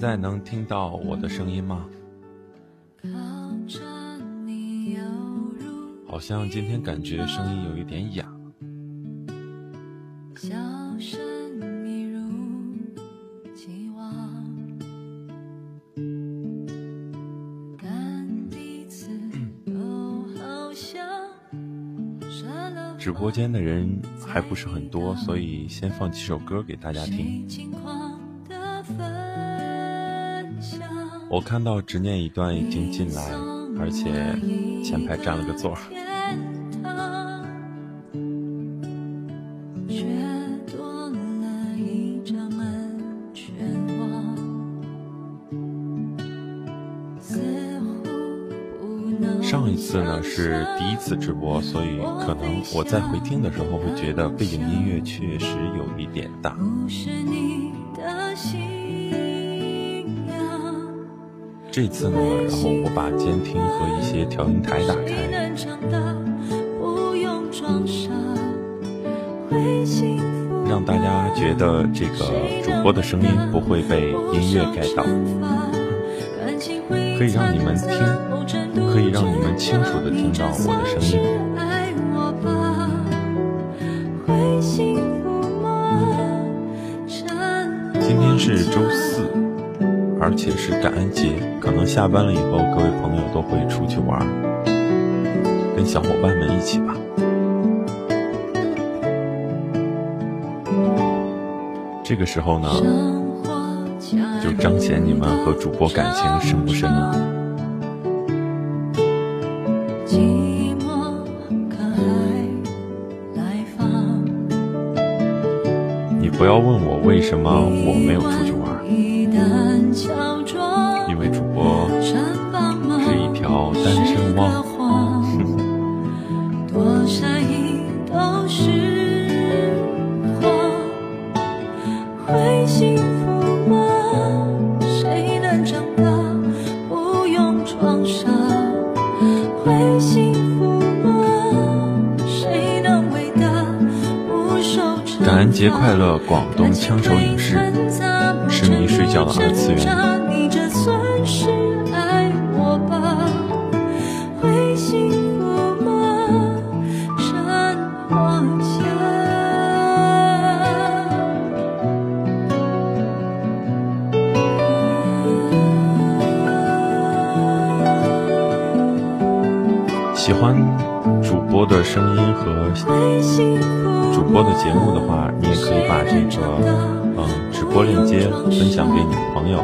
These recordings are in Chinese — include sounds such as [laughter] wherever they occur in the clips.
现在能听到我的声音吗？好像今天感觉声音有一点哑。直播间的人还不是很多，所以先放几首歌给大家听。我看到执念一段已经进来，而且前排占了个座。上一次呢是第一次直播，所以可能我在回听的时候会觉得背景音乐确实有一点大。这次呢，然后我把监听和一些调音台打开，让大家觉得这个主播的声音不会被音乐盖到，可以让你们听，可以让你们清楚的听到我的声音。今天是周四，而且是感恩节，可能下班了以后，各位朋友都会出去玩，跟小伙伴们一起吧。这个时候呢，就彰显你们和主播感情深不深了。你不要问我为什么我没有出去感恩节快乐！广东枪手影视，痴迷睡觉的二次元。和主播的节目的话，你也可以把这个嗯直播链接分享给你的朋友。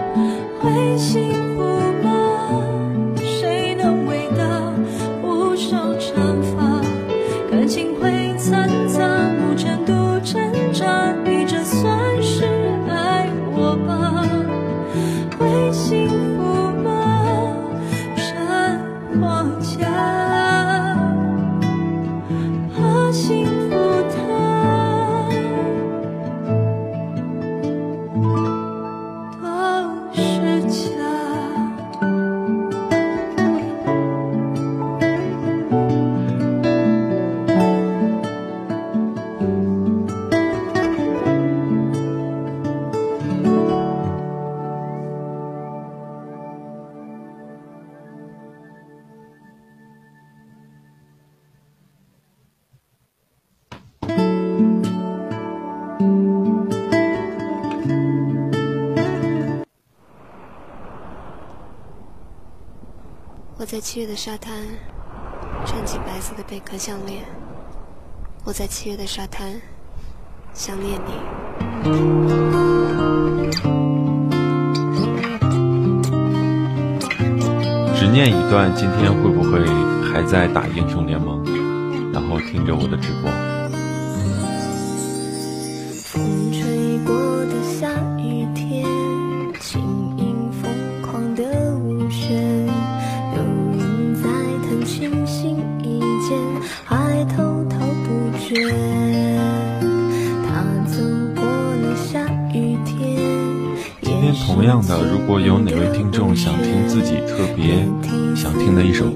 七月的沙滩，穿起白色的贝壳项链。我在七月的沙滩，想念你。执念一段，今天会不会还在打英雄联盟？然后听着我的直播。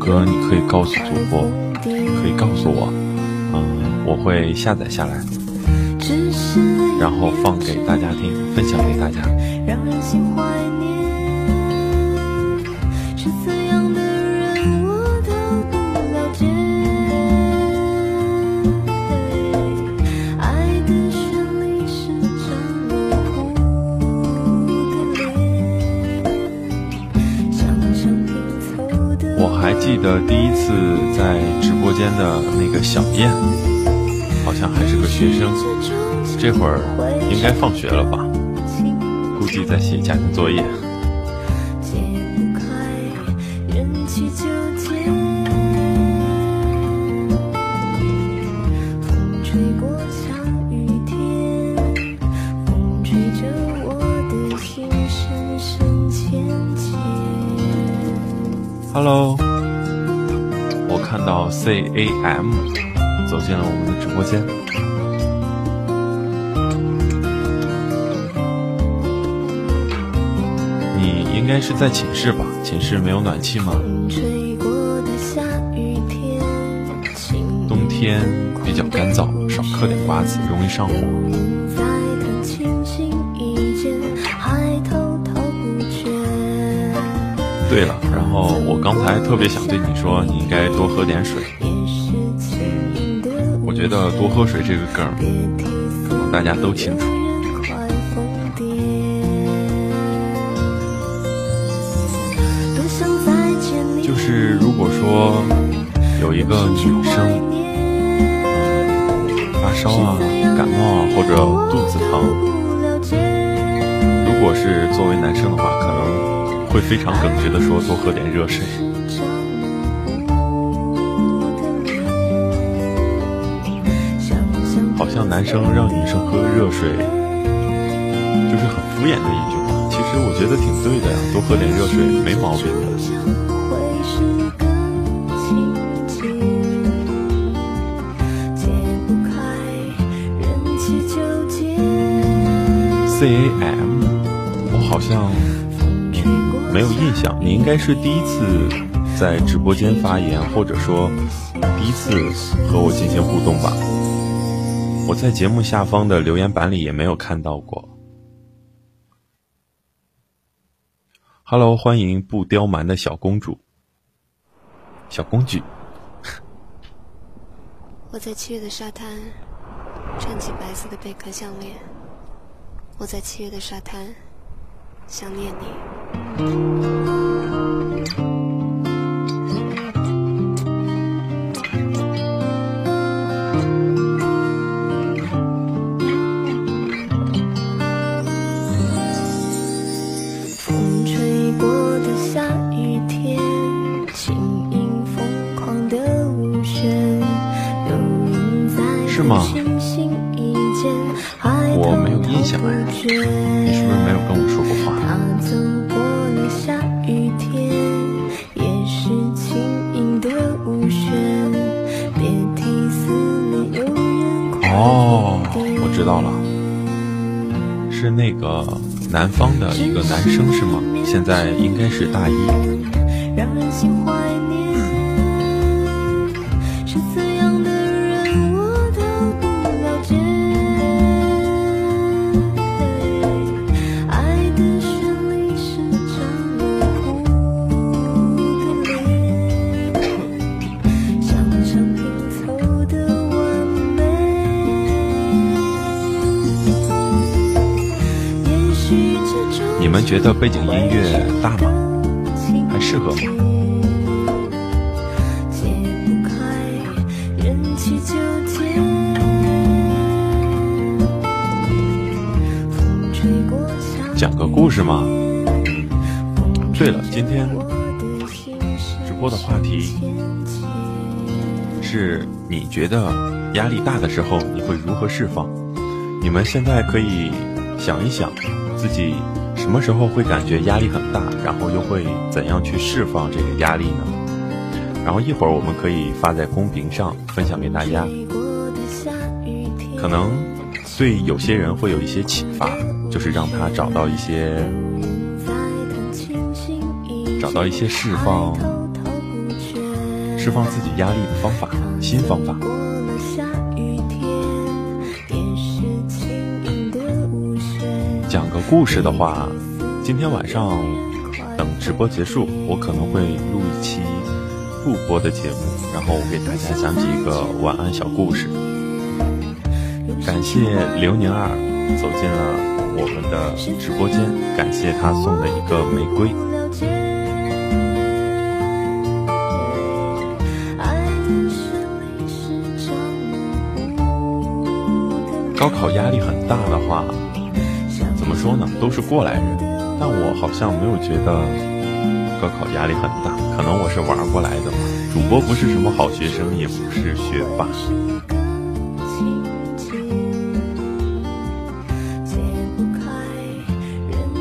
歌，你可以告诉主播，可以告诉我，嗯，我会下载下来，然后放给大家听，分享给大家。得第一次在直播间的那个小燕，好像还是个学生，这会儿应该放学了吧？估计在写家庭作业。Hello。到 C A M 走进了我们的直播间，你应该是在寝室吧？寝室没有暖气吗？冬天比较干燥，少嗑点瓜子容易上火。对了，然后我刚才特别想对你说，你应该多喝点水。我觉得多喝水这个梗，可能大家都清楚。就是如果说有一个女生发烧啊、感冒啊或者肚子疼，如果是作为男生的话，可能。会非常耿直的说：“多喝点热水。”好像男生让女生喝热水，就是很敷衍的一句话。其实我觉得挺对的呀，多喝点热水没毛病的。C A M，我好像。没有印象，你应该是第一次在直播间发言，或者说第一次和我进行互动吧。我在节目下方的留言板里也没有看到过。Hello，欢迎不刁蛮的小公主，小公举。[laughs] 我在七月的沙滩穿起白色的贝壳项链。我在七月的沙滩想念你。南生是吗？现在应该是大一。背景音乐大吗？还适合吗？讲个故事吗？对了，今天直播的话题是你觉得压力大的时候你会如何释放？你们现在可以想一想自己。什么时候会感觉压力很大，然后又会怎样去释放这个压力呢？然后一会儿我们可以发在公屏上分享给大家，可能对有些人会有一些启发，就是让他找到一些找到一些释放释放自己压力的方法，新方法。讲个故事的话，今天晚上等直播结束，我可能会录一期复播的节目，然后给大家讲几个晚安小故事。感谢刘宁儿走进了我们的直播间，感谢他送的一个玫瑰。高考压力很大的话，说呢？都是过来人，但我好像没有觉得高考压力很大，可能我是玩过来的嘛。主播不是什么好学生，也不是学霸。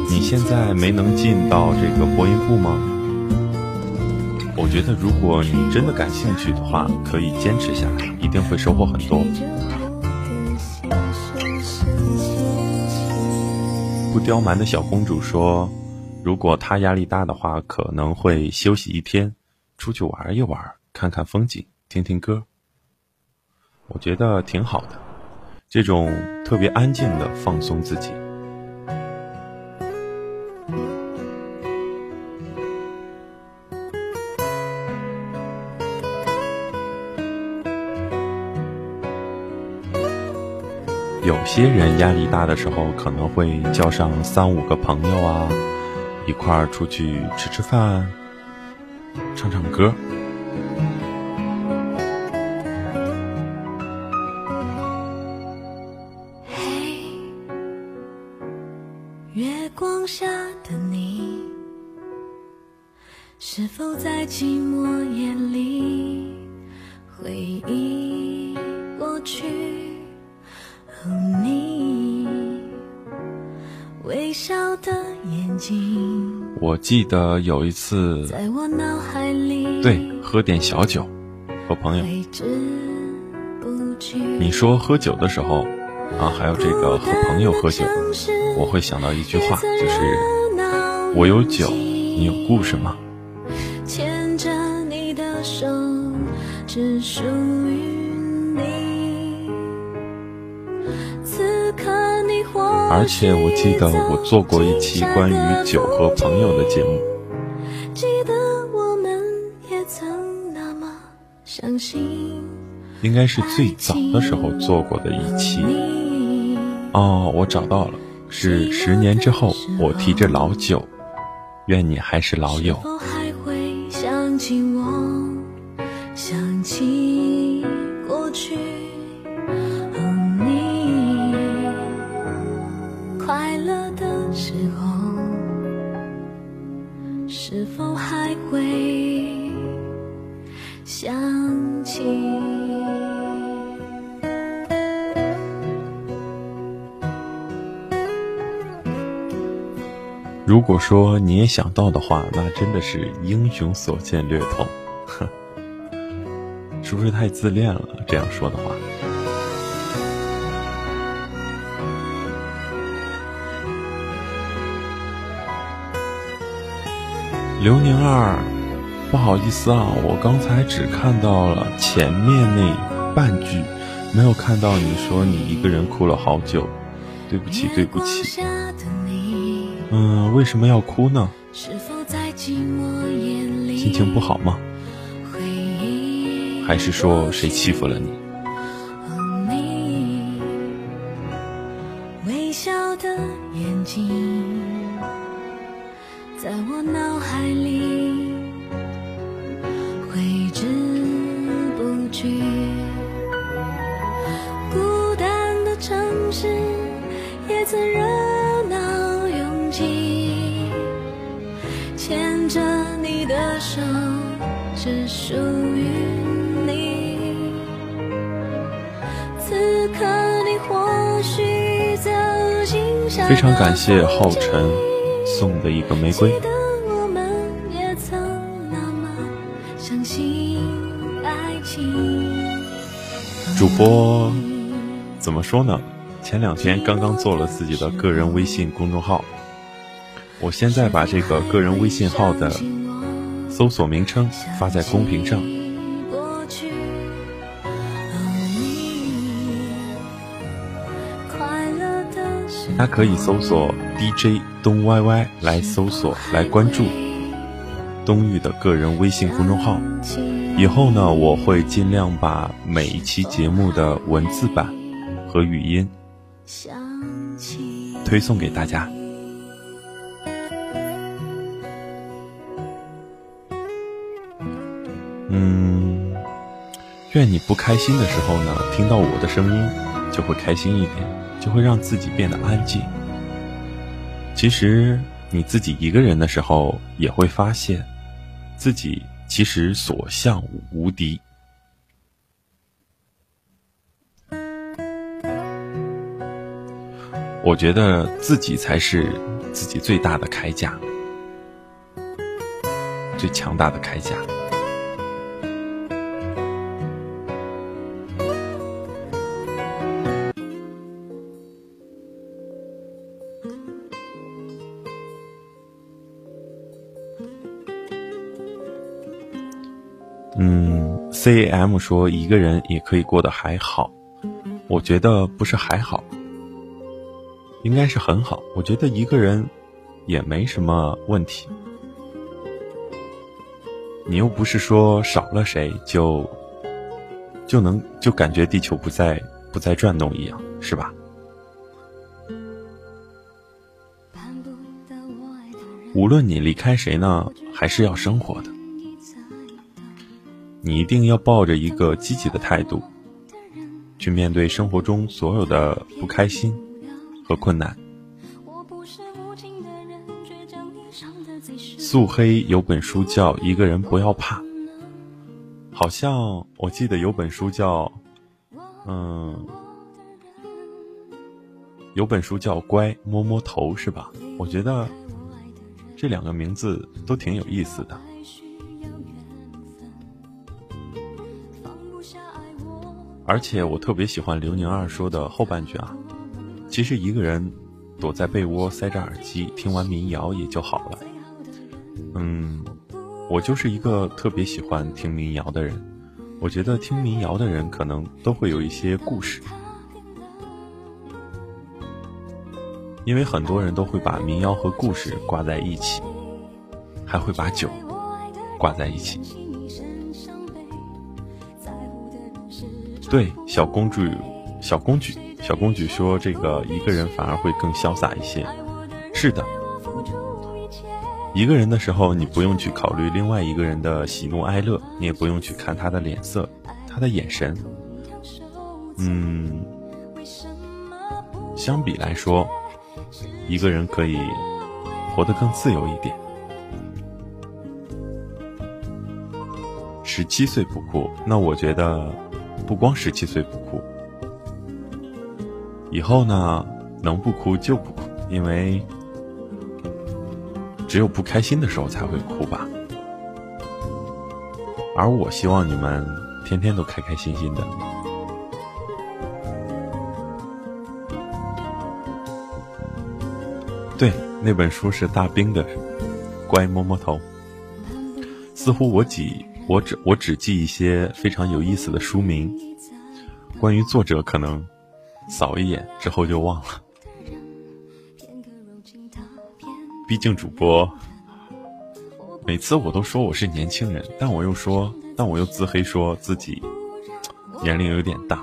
你现在没能进到这个播音部吗？我觉得如果你真的感兴趣的话，可以坚持下来，一定会收获很多。不刁蛮的小公主说：“如果她压力大的话，可能会休息一天，出去玩一玩，看看风景，听听歌。我觉得挺好的，这种特别安静的放松自己。”有些人压力大的时候，可能会叫上三五个朋友啊，一块儿出去吃吃饭，唱唱歌。嘿，月光下的你，是否在寂寞夜里回忆过去？你微笑的眼睛。我记得有一次，对，喝点小酒，和朋友。你说喝酒的时候，啊，还有这个和朋友喝酒，我会想到一句话，就是我有酒，你有故事吗？牵着你的手，只属而且我记得我做过一期关于酒和朋友的节目，应该是最早的时候做过的一期。哦，我找到了，是十年之后，我提着老酒，愿你还是老友。如果说你也想到的话，那真的是英雄所见略同，哼，[laughs] 是不是太自恋了？这样说的话，刘宁儿，不好意思啊，我刚才只看到了前面那半句，没有看到你说你一个人哭了好久，对不起，对不起。嗯，为什么要哭呢？心情不好吗？还是说谁欺负了你？谢浩辰送的一个玫瑰。主播怎么说呢？前两天刚刚做了自己的个人微信公众号，我现在把这个个人微信号的。搜索名称发在公屏上，可以搜索 DJ 东 YY 来搜索来关注东玉的个人微信公众号。以后呢，我会尽量把每一期节目的文字版和语音推送给大家。嗯，愿你不开心的时候呢，听到我的声音就会开心一点。就会让自己变得安静。其实你自己一个人的时候，也会发现，自己其实所向无敌。我觉得自己才是自己最大的铠甲，最强大的铠甲。C M 说一个人也可以过得还好，我觉得不是还好，应该是很好。我觉得一个人也没什么问题，你又不是说少了谁就就能就感觉地球不再不再转动一样，是吧？无论你离开谁呢，还是要生活的。你一定要抱着一个积极的态度，去面对生活中所有的不开心和困难。素黑有本书叫《一个人不要怕》，好像我记得有本书叫，嗯，有本书叫《乖摸摸头》，是吧？我觉得这两个名字都挺有意思的。而且我特别喜欢刘宁二说的后半句啊，其实一个人躲在被窝塞着耳机听完民谣也就好了。嗯，我就是一个特别喜欢听民谣的人。我觉得听民谣的人可能都会有一些故事，因为很多人都会把民谣和故事挂在一起，还会把酒挂在一起。对，小公主，小公举，小公举说：“这个一个人反而会更潇洒一些。”是的，一个人的时候，你不用去考虑另外一个人的喜怒哀乐，你也不用去看他的脸色、他的眼神。嗯，相比来说，一个人可以活得更自由一点。十七岁不哭，那我觉得。不光十七岁不哭，以后呢，能不哭就不哭，因为只有不开心的时候才会哭吧。而我希望你们天天都开开心心的。对，那本书是大兵的，乖摸摸头。似乎我几。我只我只记一些非常有意思的书名，关于作者可能扫一眼之后就忘了。毕竟主播每次我都说我是年轻人，但我又说，但我又自黑说自己年龄有点大，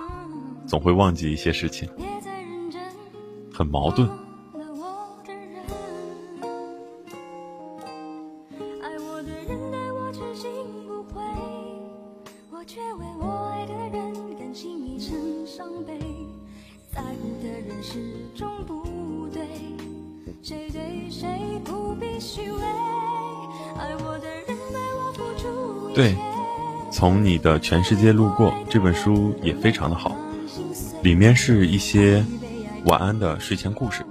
总会忘记一些事情，很矛盾。对，从你的全世界路过这本书也非常的好，里面是一些晚安的睡前故事。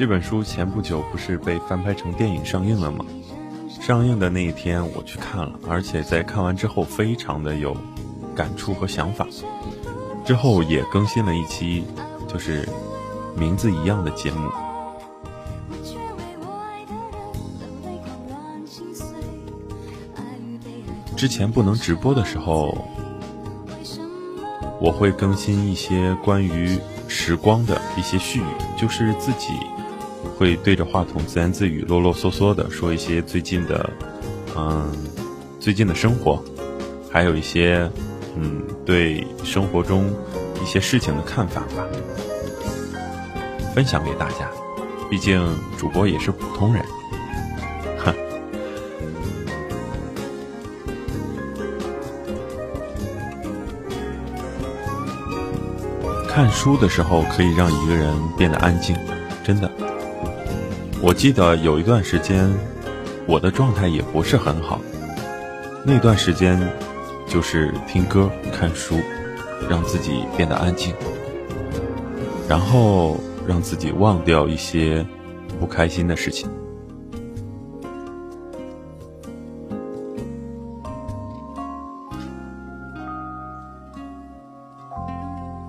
这本书前不久不是被翻拍成电影上映了吗？上映的那一天我去看了，而且在看完之后非常的有感触和想法。之后也更新了一期，就是名字一样的节目。之前不能直播的时候，我会更新一些关于时光的一些絮语，就是自己会对着话筒自言自语、啰啰嗦嗦的说一些最近的，嗯，最近的生活，还有一些，嗯，对生活中一些事情的看法吧，分享给大家。毕竟主播也是普通人。看书的时候可以让一个人变得安静，真的。我记得有一段时间，我的状态也不是很好，那段时间就是听歌、看书，让自己变得安静，然后让自己忘掉一些不开心的事情。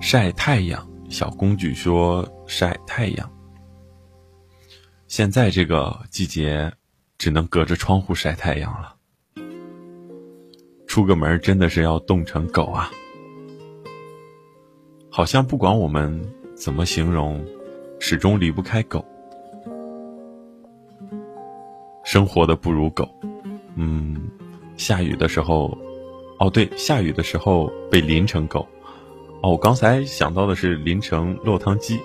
晒太阳，小公举说晒太阳。现在这个季节，只能隔着窗户晒太阳了。出个门真的是要冻成狗啊！好像不管我们怎么形容，始终离不开狗。生活的不如狗。嗯，下雨的时候，哦对，下雨的时候被淋成狗。哦，我刚才想到的是淋成落汤鸡，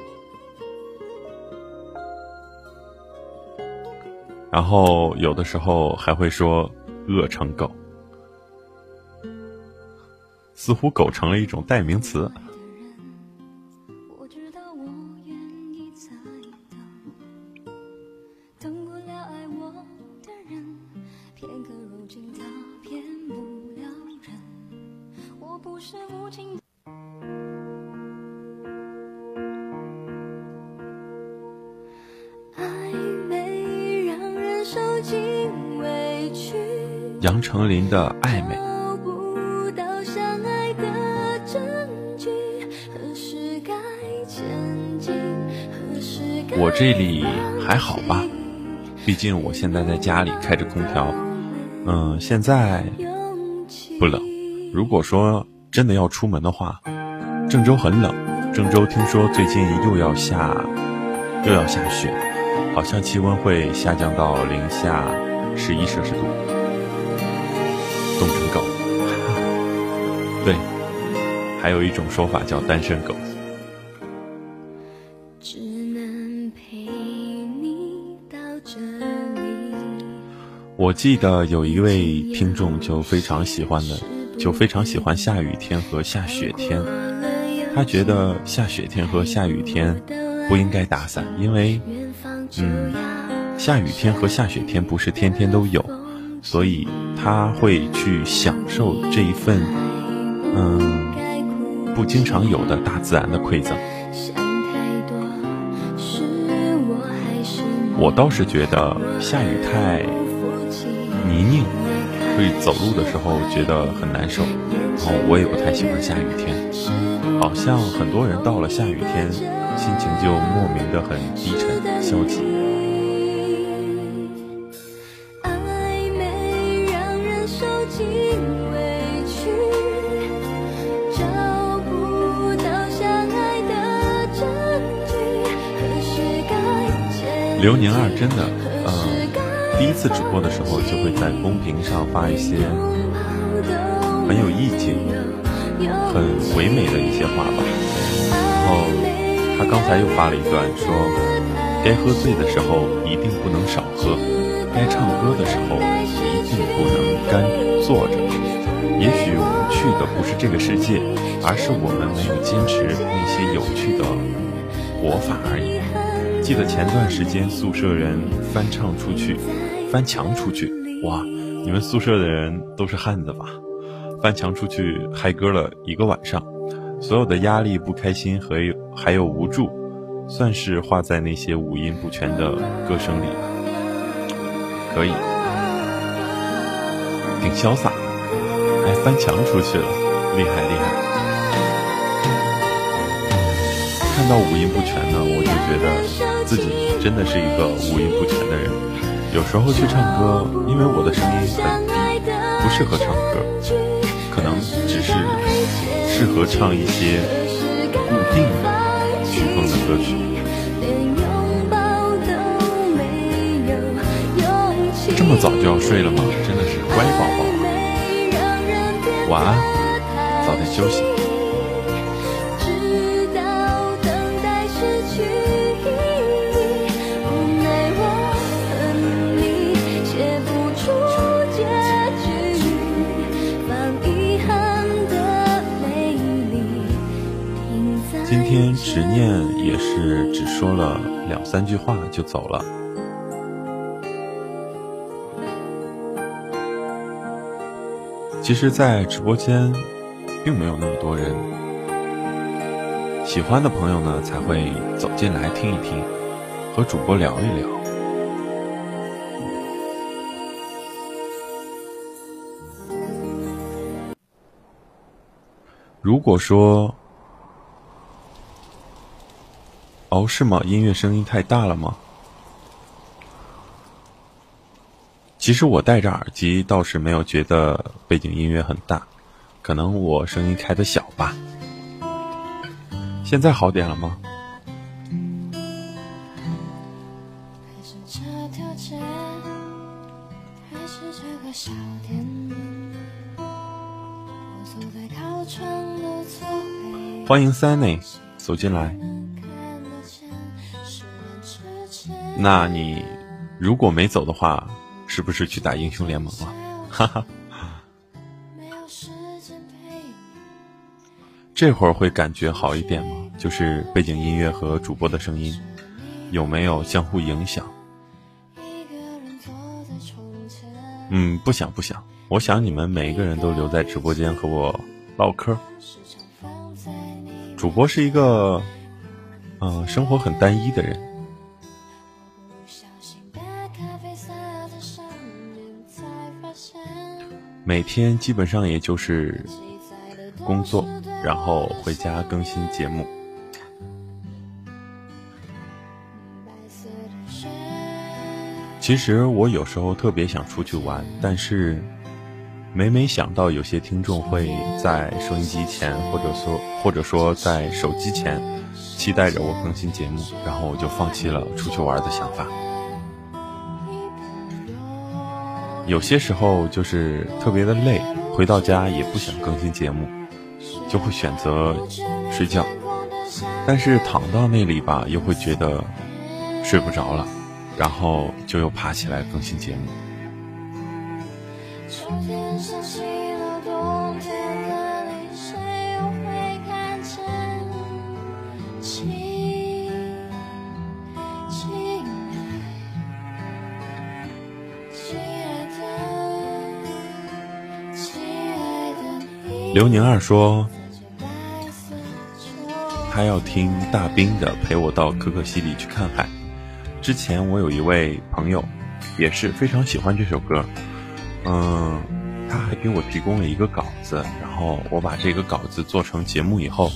然后有的时候还会说饿成狗，似乎狗成了一种代名词。杨丞琳的暧昧。我这里还好吧，毕竟我现在在家里开着空调，嗯，现在不冷。如果说真的要出门的话，郑州很冷。郑州听说最近又要下又要下雪，好像气温会下降到零下十一摄氏度。还有一种说法叫单身狗。我记得有一位听众就非常喜欢的，就非常喜欢下雨天和下雪天。他觉得下雪天和下雨天不应该打伞，因为，嗯，下雨天和下雪天不是天天都有。所以他会去享受这一份，嗯，不经常有的大自然的馈赠。我倒是觉得下雨太泥泞，会走路的时候觉得很难受。然后我也不太喜欢下雨天，好像很多人到了下雨天，心情就莫名的很低沉、消极。刘宁二真的，嗯，第一次直播的时候就会在公屏上发一些很有意境、很唯美的一些话吧。然后他刚才又发了一段说：“该喝醉的时候一定不能少喝，该唱歌的时候一定不能干坐着。也许无趣的不是这个世界，而是我们没有坚持那些有趣的活法而已。”记得前段时间宿舍人翻唱出去，翻墙出去，哇！你们宿舍的人都是汉子吧？翻墙出去嗨歌了一个晚上，所有的压力、不开心和还有无助，算是化在那些五音不全的歌声里可以，挺潇洒，还翻墙出去了，厉害厉害！看到五音不全呢，我就觉得。自己真的是一个五音不全的人，有时候去唱歌，因为我的声音很低，不适合唱歌，可能只是适合唱一些固定的曲风的歌曲。这么早就要睡了吗？真的是乖宝宝。晚安，早点休息。说了两三句话就走了。其实，在直播间并没有那么多人，喜欢的朋友呢才会走进来听一听，和主播聊一聊。如果说，哦，是吗？音乐声音太大了吗？其实我戴着耳机倒是没有觉得背景音乐很大，可能我声音开的小吧。现在好点了吗？欢迎 Sunny 走进来。那你如果没走的话，是不是去打英雄联盟了？哈哈。这会儿会感觉好一点吗？就是背景音乐和主播的声音有没有相互影响？嗯，不想不想。我想你们每一个人都留在直播间和我唠嗑。主播是一个，嗯，生活很单一的人，每天基本上也就是工作，然后回家更新节目。其实我有时候特别想出去玩，但是。每每想到有些听众会在收音机前，或者说或者说在手机前，期待着我更新节目，然后我就放弃了出去玩的想法。有些时候就是特别的累，回到家也不想更新节目，就会选择睡觉。但是躺到那里吧，又会觉得睡不着了，然后就又爬起来更新节目。刘宁二说，他要听大兵的《陪我到可可西里去看海》。之前我有一位朋友，也是非常喜欢这首歌。嗯，他还给我提供了一个稿子，然后我把这个稿子做成节目以后，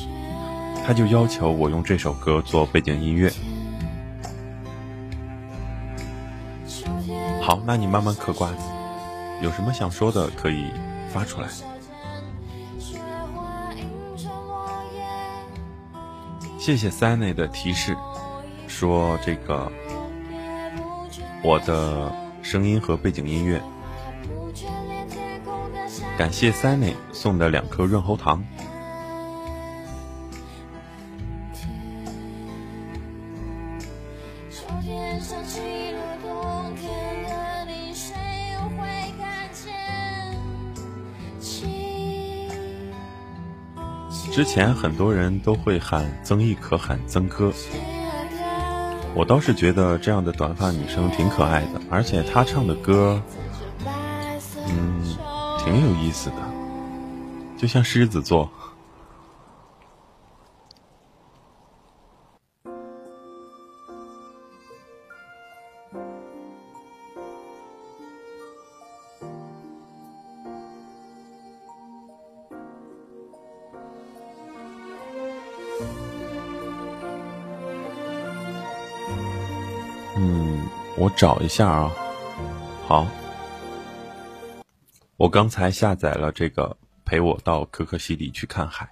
他就要求我用这首歌做背景音乐。好，那你慢慢嗑瓜，有什么想说的可以发出来。谢谢三内的提示，说这个我的声音和背景音乐。感谢三内送的两颗润喉糖。之前很多人都会喊曾轶可喊曾哥，我倒是觉得这样的短发女生挺可爱的，而且她唱的歌，嗯，挺有意思的，就像狮子座。找一下啊，好，我刚才下载了这个，陪我到可可西里去看海。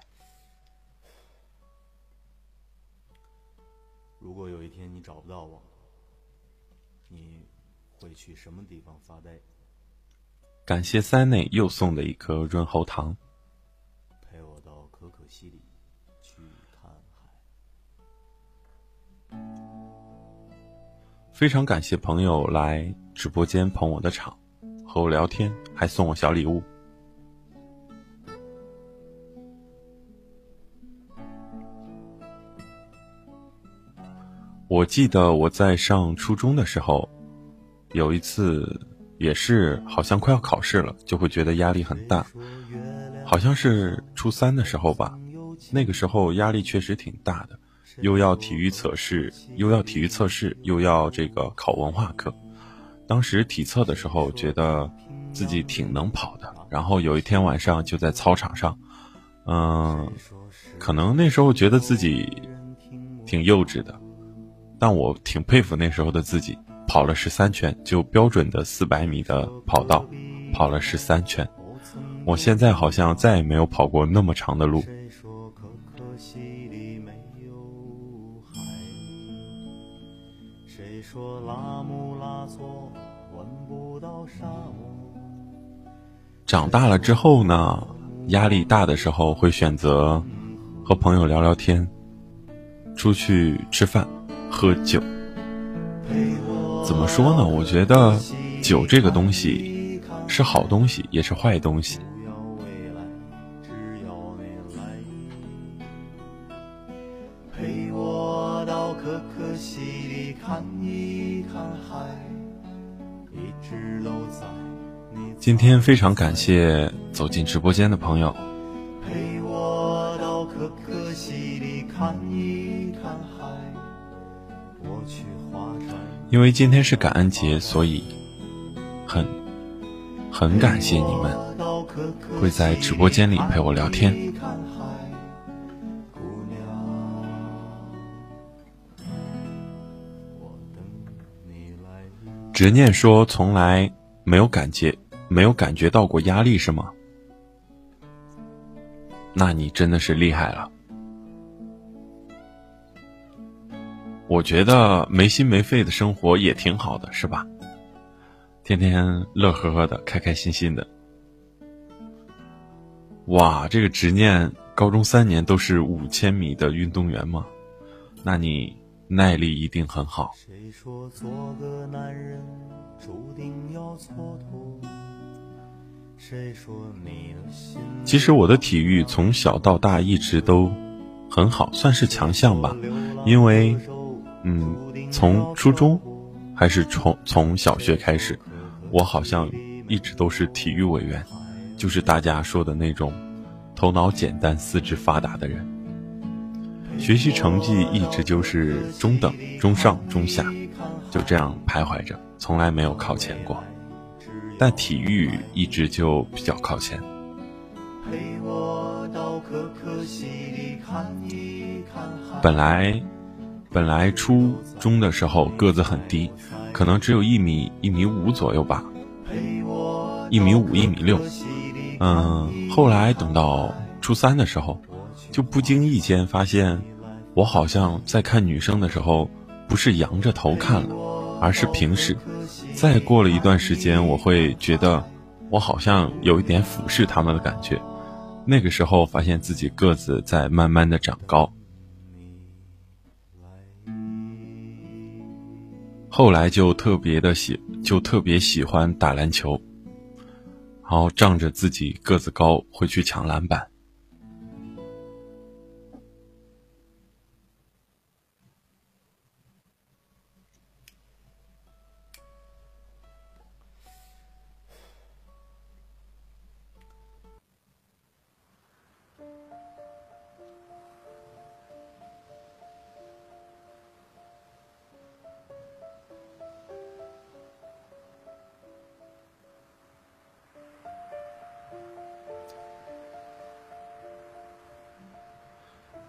如果有一天你找不到我，你会去什么地方发呆？感谢塞内又送的一颗润喉糖。非常感谢朋友来直播间捧我的场。和我聊天，还送我小礼物。我记得我在上初中的时候，有一次也是好像快要考试了，就会觉得压力很大。好像是初三的时候吧，那个时候压力确实挺大的，又要体育测试，又要体育测试，又要这个考文化课。当时体测的时候，觉得自己挺能跑的。然后有一天晚上就在操场上，嗯，可能那时候觉得自己挺幼稚的，但我挺佩服那时候的自己，跑了十三圈，就标准的四百米的跑道，跑了十三圈。我现在好像再也没有跑过那么长的路。长大了之后呢，压力大的时候会选择和朋友聊聊天，出去吃饭、喝酒。怎么说呢？我觉得酒这个东西是好东西，也是坏东西。今天非常感谢走进直播间的朋友。因为今天是感恩节，所以很很感谢你们会在直播间里陪我聊天。执念说从来没有感觉。没有感觉到过压力是吗？那你真的是厉害了。我觉得没心没肺的生活也挺好的，是吧？天天乐呵呵的，开开心心的。哇，这个执念，高中三年都是五千米的运动员吗？那你耐力一定很好。谁说做个男人注定要蹉跎？其实我的体育从小到大一直都很好，算是强项吧。因为，嗯，从初中还是从从小学开始，我好像一直都是体育委员，就是大家说的那种头脑简单、四肢发达的人。学习成绩一直就是中等、中上、中下，就这样徘徊着，从来没有考前过。但体育一直就比较靠前。本来，本来初中的时候个子很低，可能只有一米一米五左右吧，一米五一米六。嗯，后来等到初三的时候，就不经意间发现，我好像在看女生的时候，不是仰着头看了，而是平视。再过了一段时间，我会觉得我好像有一点俯视他们的感觉。那个时候，发现自己个子在慢慢的长高。后来就特别的喜，就特别喜欢打篮球，然后仗着自己个子高，会去抢篮板。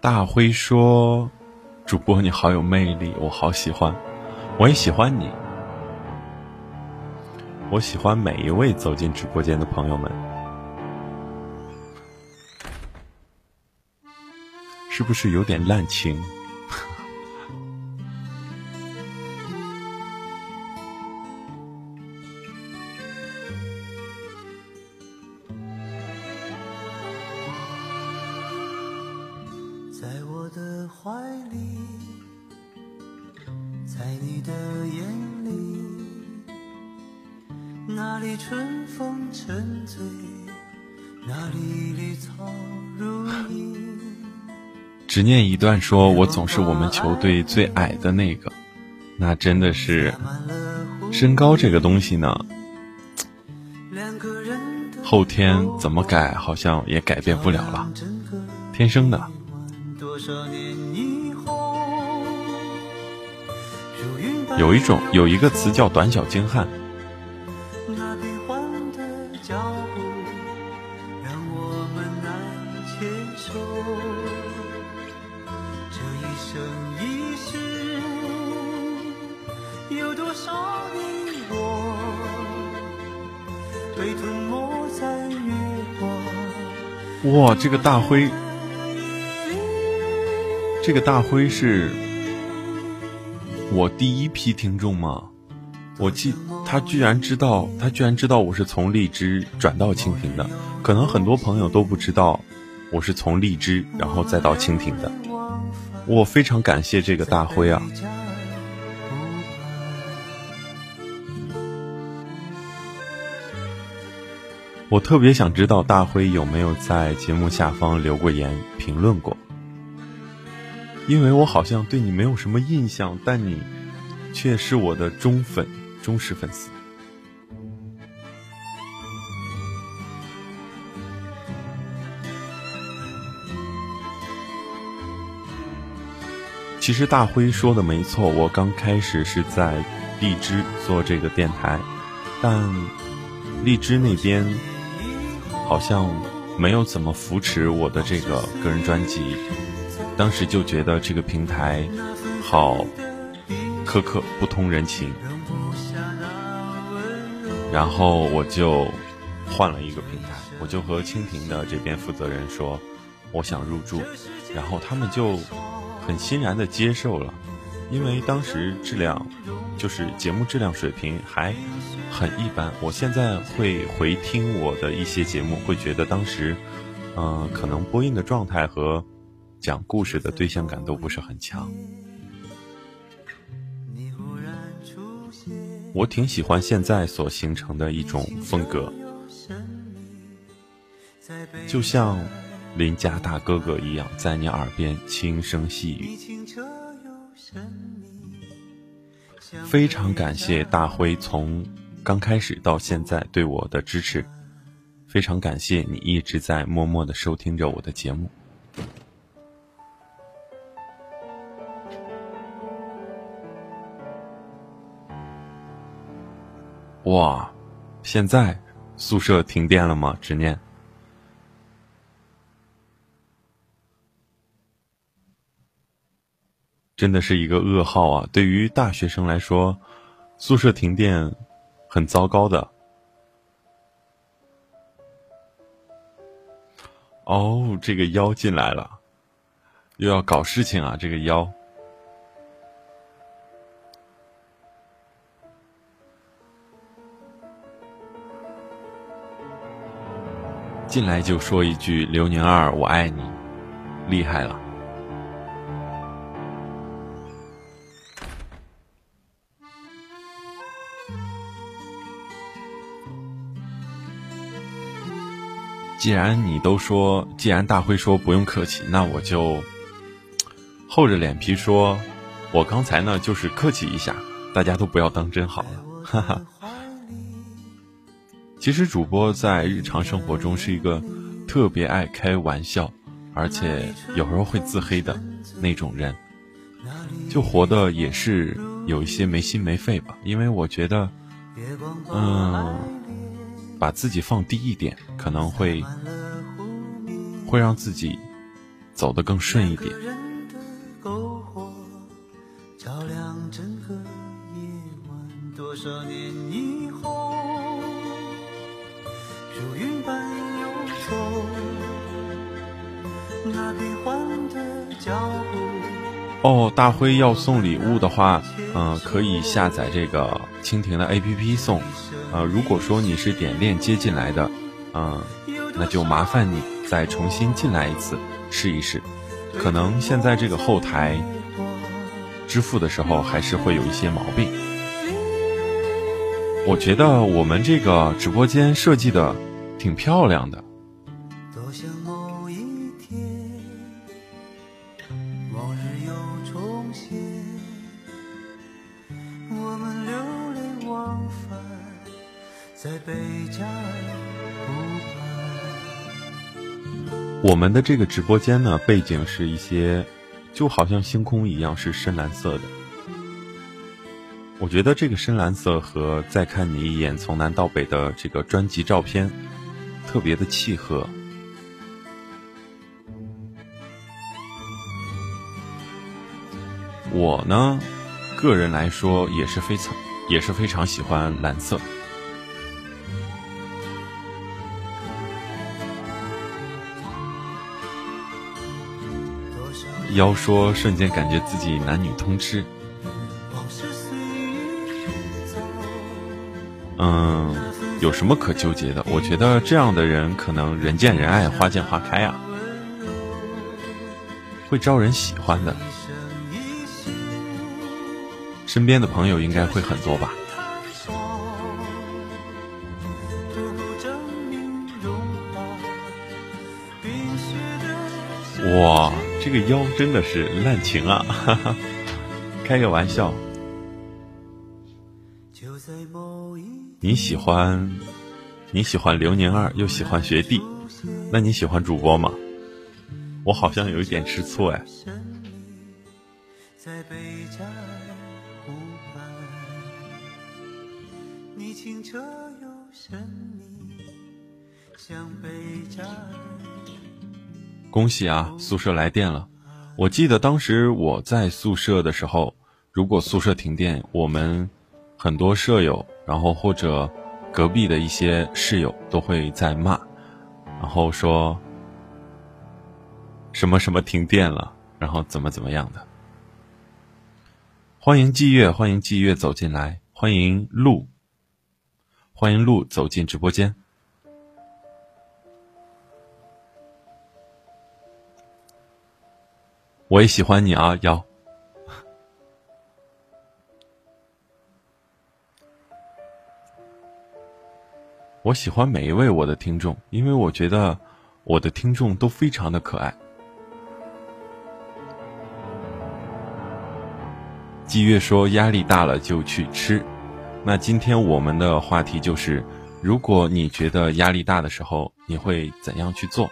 大辉说：“主播你好有魅力，我好喜欢，我也喜欢你。”我喜欢每一位走进直播间的朋友们，是不是有点滥情？执念一段说：“我总是我们球队最矮的那个，那真的是身高这个东西呢，后天怎么改好像也改变不了了，天生的。有一种有一个词叫短小精悍。”我们难牵手哇，这个大辉，这个大辉是我第一批听众吗？我记他居然知道，他居然知道我是从荔枝转到蜻蜓的。可能很多朋友都不知道，我是从荔枝然后再到蜻蜓的。我非常感谢这个大辉啊。我特别想知道大辉有没有在节目下方留过言评论过，因为我好像对你没有什么印象，但你却是我的忠粉、忠实粉丝。其实大辉说的没错，我刚开始是在荔枝做这个电台，但荔枝那边。好像没有怎么扶持我的这个个人专辑，当时就觉得这个平台好苛刻，不通人情，然后我就换了一个平台，我就和蜻蜓的这边负责人说，我想入驻，然后他们就很欣然的接受了，因为当时质量。就是节目质量水平还很一般。我现在会回听我的一些节目，会觉得当时，嗯，可能播音的状态和讲故事的对象感都不是很强。我挺喜欢现在所形成的一种风格，就像邻家大哥哥一样，在你耳边轻声细语。非常感谢大辉从刚开始到现在对我的支持，非常感谢你一直在默默的收听着我的节目。哇，现在宿舍停电了吗？执念。真的是一个噩耗啊！对于大学生来说，宿舍停电很糟糕的。哦，这个妖进来了，又要搞事情啊！这个妖进来就说一句“刘宁儿，我爱你”，厉害了。既然你都说，既然大辉说不用客气，那我就厚着脸皮说，我刚才呢就是客气一下，大家都不要当真好了，哈哈。其实主播在日常生活中是一个特别爱开玩笑，而且有时候会自黑的那种人，就活的也是有一些没心没肺吧。因为我觉得，嗯。把自己放低一点，可能会会让自己走得更顺一点。多少年哦，大辉要送礼物的话，嗯、可以下载这个蜻蜓的 APP 送。呃，如果说你是点链接进来的，嗯、那就麻烦你再重新进来一次试一试。可能现在这个后台支付的时候还是会有一些毛病。我觉得我们这个直播间设计的挺漂亮的。我们的这个直播间呢，背景是一些，就好像星空一样，是深蓝色的。我觉得这个深蓝色和《再看你一眼从南到北》的这个专辑照片特别的契合。我呢，个人来说也是非常也是非常喜欢蓝色。妖说瞬间感觉自己男女通吃。嗯，有什么可纠结的？我觉得这样的人可能人见人爱，花见花开啊，会招人喜欢的。身边的朋友应该会很多吧？哇，这个腰真的是滥情啊！哈哈，开个玩笑。就在某一你喜欢你喜欢刘宁儿，又喜欢学弟，那你喜欢主播吗？我好像有一点吃醋哎。在贝加尔湖畔，你清澈又神秘，像贝加尔。恭喜啊，宿舍来电了。我记得当时我在宿舍的时候，如果宿舍停电，我们很多舍友，然后或者隔壁的一些室友都会在骂，然后说什么什么停电了，然后怎么怎么样的。欢迎季月，欢迎季月走进来，欢迎鹿，欢迎鹿走进直播间。我也喜欢你啊，妖。我喜欢每一位我的听众，因为我觉得我的听众都非常的可爱。季月说压力大了就去吃，那今天我们的话题就是，如果你觉得压力大的时候，你会怎样去做？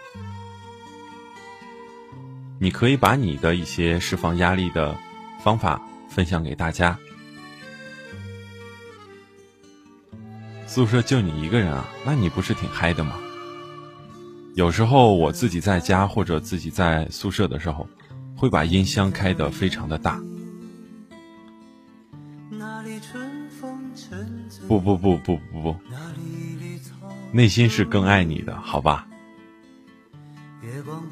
你可以把你的一些释放压力的方法分享给大家。宿舍就你一个人啊，那你不是挺嗨的吗？有时候我自己在家或者自己在宿舍的时候，会把音箱开得非常的大。不不不不不不，内心是更爱你的，好吧？月光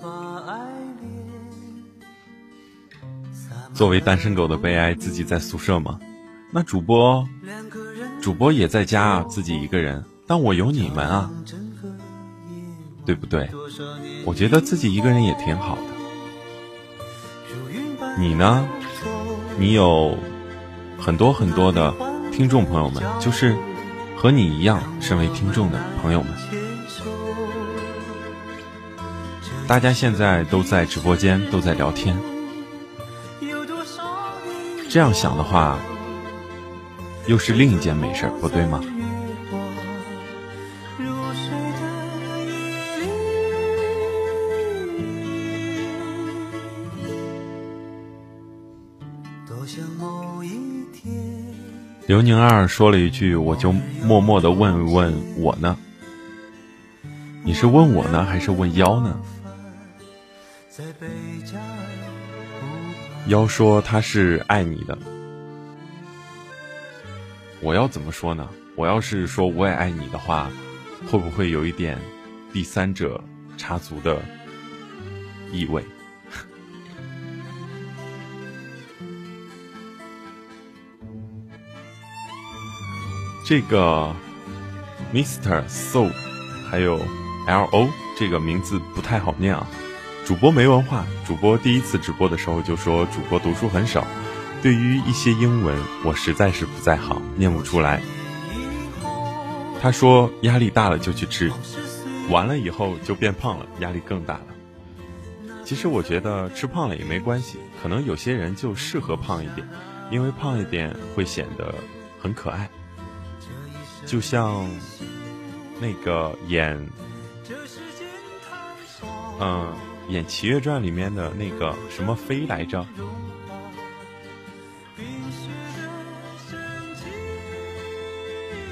作为单身狗的悲哀，自己在宿舍吗？那主播主播也在家啊，自己一个人，但我有你们啊，对不对？我觉得自己一个人也挺好的。你呢？你有很多很多的听众朋友们，就是和你一样身为听众的朋友们，大家现在都在直播间，都在聊天。这样想的话，又是另一件美事儿，不对吗？刘宁二说了一句，我就默默的问问我呢，你是问我呢，还是问妖呢？要，说他是爱你的，我要怎么说呢？我要是说我也爱你的话，会不会有一点第三者插足的意味？[laughs] 这个 Mister So，还有 L O 这个名字不太好念啊。主播没文化，主播第一次直播的时候就说主播读书很少，对于一些英文我实在是不在行，念不出来。他说压力大了就去吃，完了以后就变胖了，压力更大了。其实我觉得吃胖了也没关系，可能有些人就适合胖一点，因为胖一点会显得很可爱。就像那个演，嗯，演《齐月传》里面的那个什么妃来着？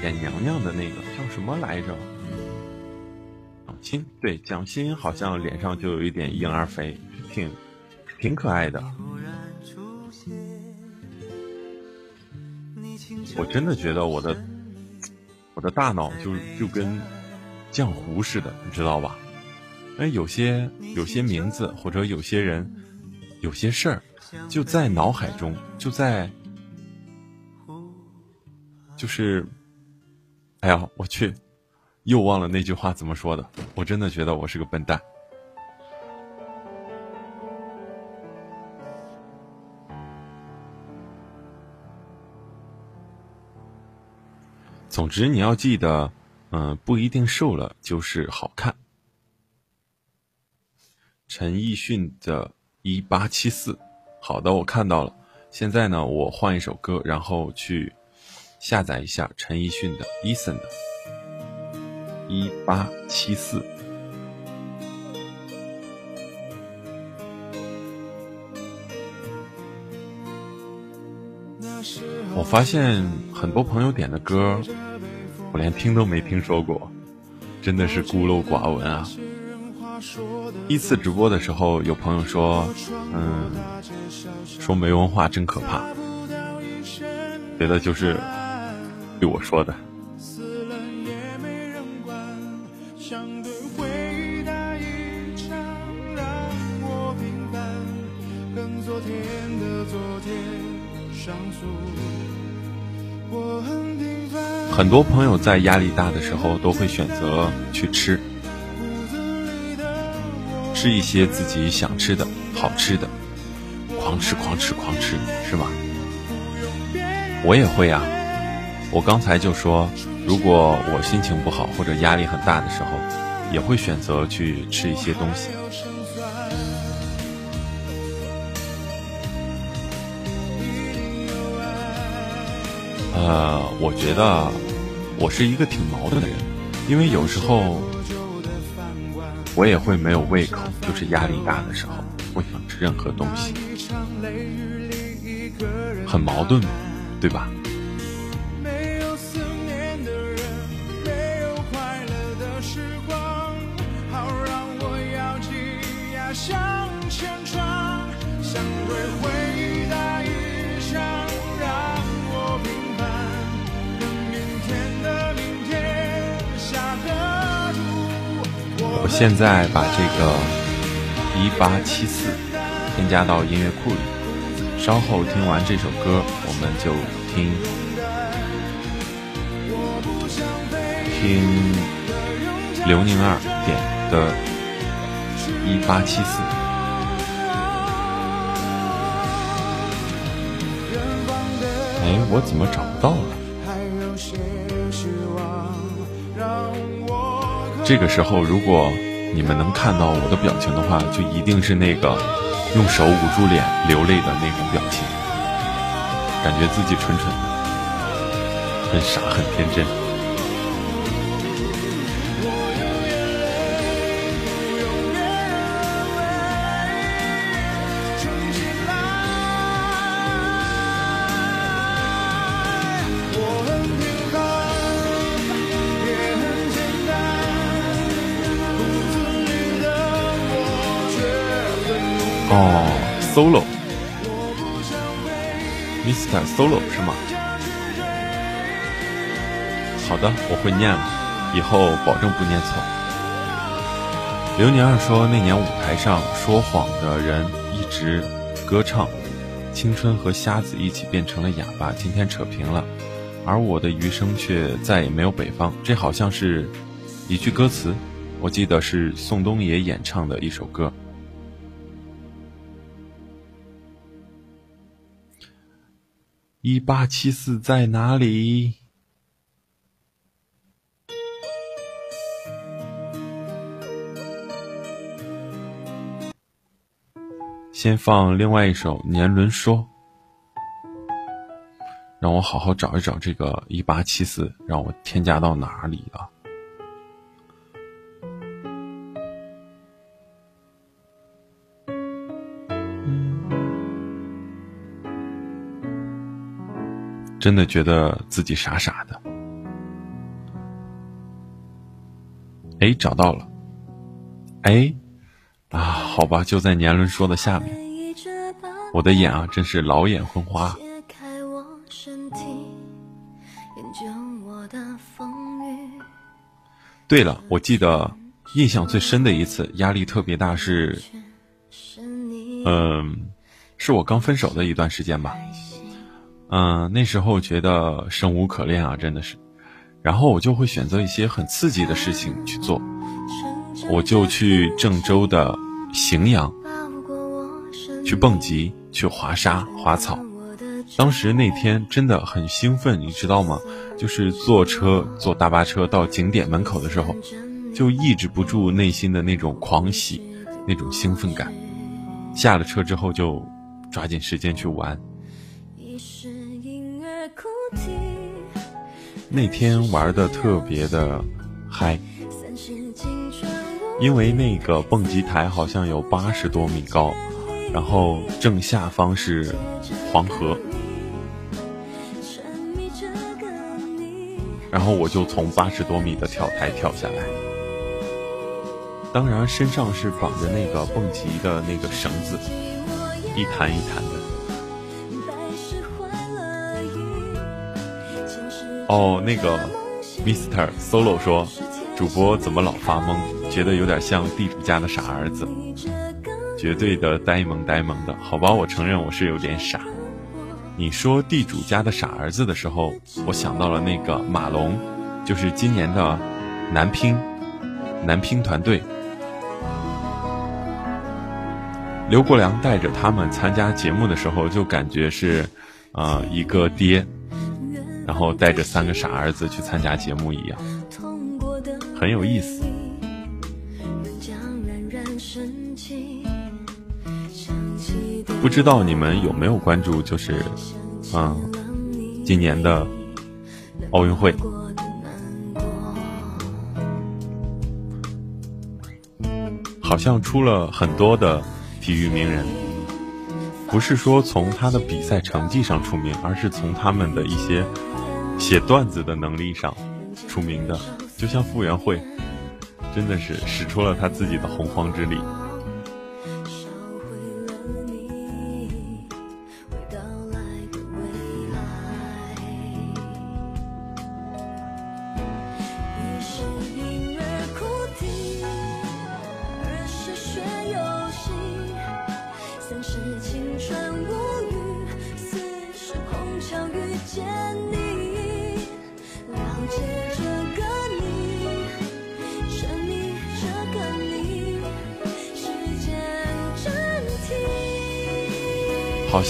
演娘娘的那个叫什么来着？蒋欣，对，蒋欣好像脸上就有一点婴儿肥，挺挺可爱的。我真的觉得我的。我的大脑就就跟浆糊似的，你知道吧？哎，有些有些名字或者有些人，有些事儿，就在脑海中，就在，就是，哎呀，我去，又忘了那句话怎么说的。我真的觉得我是个笨蛋。总之，你要记得，嗯，不一定瘦了就是好看。陈奕迅的《一八七四》，好的，我看到了。现在呢，我换一首歌，然后去下载一下陈奕迅的 Eason 的《一八七四》。我发现很多朋友点的歌。我连听都没听说过，真的是孤陋寡闻啊！一次直播的时候，有朋友说：“嗯，说没文化真可怕。”别的就是对我说的。很多朋友在压力大的时候都会选择去吃，吃一些自己想吃的好吃的，狂吃狂吃狂吃，是吧？我也会啊。我刚才就说，如果我心情不好或者压力很大的时候，也会选择去吃一些东西。呃，我觉得我是一个挺矛盾的人，因为有时候我也会没有胃口，就是压力大的时候不想吃任何东西，很矛盾，对吧？现在把这个一八七四添加到音乐库里，稍后听完这首歌，我们就听听刘宁儿点的一八七四。哎，我怎么找不到了？这个时候，如果你们能看到我的表情的话，就一定是那个用手捂住脸流泪的那种表情，感觉自己蠢蠢的，很傻很天真。，solo，Mr. Solo 是吗？好的，我会念了。以后保证不念错。刘年儿说，那年舞台上说谎的人一直歌唱，青春和瞎子一起变成了哑巴。今天扯平了，而我的余生却再也没有北方。这好像是一句歌词，我记得是宋冬野演唱的一首歌。一八七四在哪里？先放另外一首《年轮说》，让我好好找一找这个一八七四，让我添加到哪里了？真的觉得自己傻傻的。哎，找到了。哎。啊，好吧，就在年轮说的下面。我的眼啊，真是老眼昏花。对了，我记得印象最深的一次，压力特别大是，嗯，是我刚分手的一段时间吧。嗯，那时候觉得生无可恋啊，真的是，然后我就会选择一些很刺激的事情去做。我就去郑州的荥阳，去蹦极，去滑沙、滑草。当时那天真的很兴奋，你知道吗？就是坐车、坐大巴车到景点门口的时候，就抑制不住内心的那种狂喜、那种兴奋感。下了车之后，就抓紧时间去玩。那天玩的特别的嗨。因为那个蹦极台好像有八十多米高，然后正下方是黄河，然后我就从八十多米的跳台跳下来，当然身上是绑着那个蹦极的那个绳子，一弹一弹的。哦，那个 Mister Solo 说，主播怎么老发懵？觉得有点像地主家的傻儿子，绝对的呆萌呆萌的。好吧，我承认我是有点傻。你说地主家的傻儿子的时候，我想到了那个马龙，就是今年的男乒男乒团队，刘国梁带着他们参加节目的时候，就感觉是啊一个爹，然后带着三个傻儿子去参加节目一样，很有意思。不知道你们有没有关注，就是，嗯，今年的奥运会，好像出了很多的体育名人，不是说从他的比赛成绩上出名，而是从他们的一些写段子的能力上出名的。就像傅园慧，真的是使出了他自己的洪荒之力。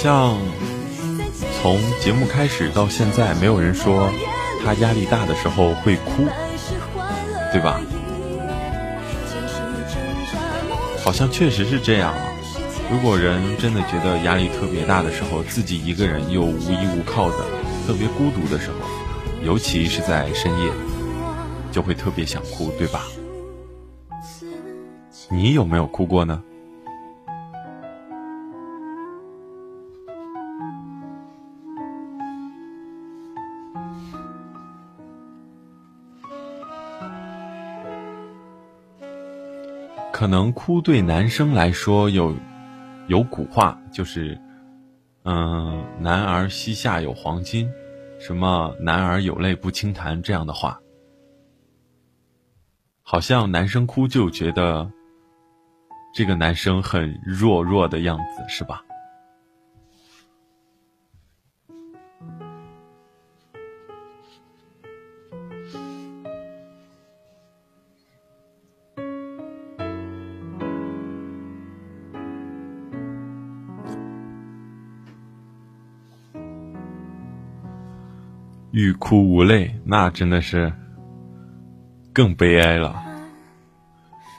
像从节目开始到现在，没有人说他压力大的时候会哭，对吧？好像确实是这样。如果人真的觉得压力特别大的时候，自己一个人又无依无靠的，特别孤独的时候，尤其是在深夜，就会特别想哭，对吧？你有没有哭过呢？可能哭对男生来说有有古话，就是，嗯，男儿膝下有黄金，什么男儿有泪不轻弹这样的话。好像男生哭就觉得这个男生很弱弱的样子，是吧？欲哭无泪，那真的是更悲哀了。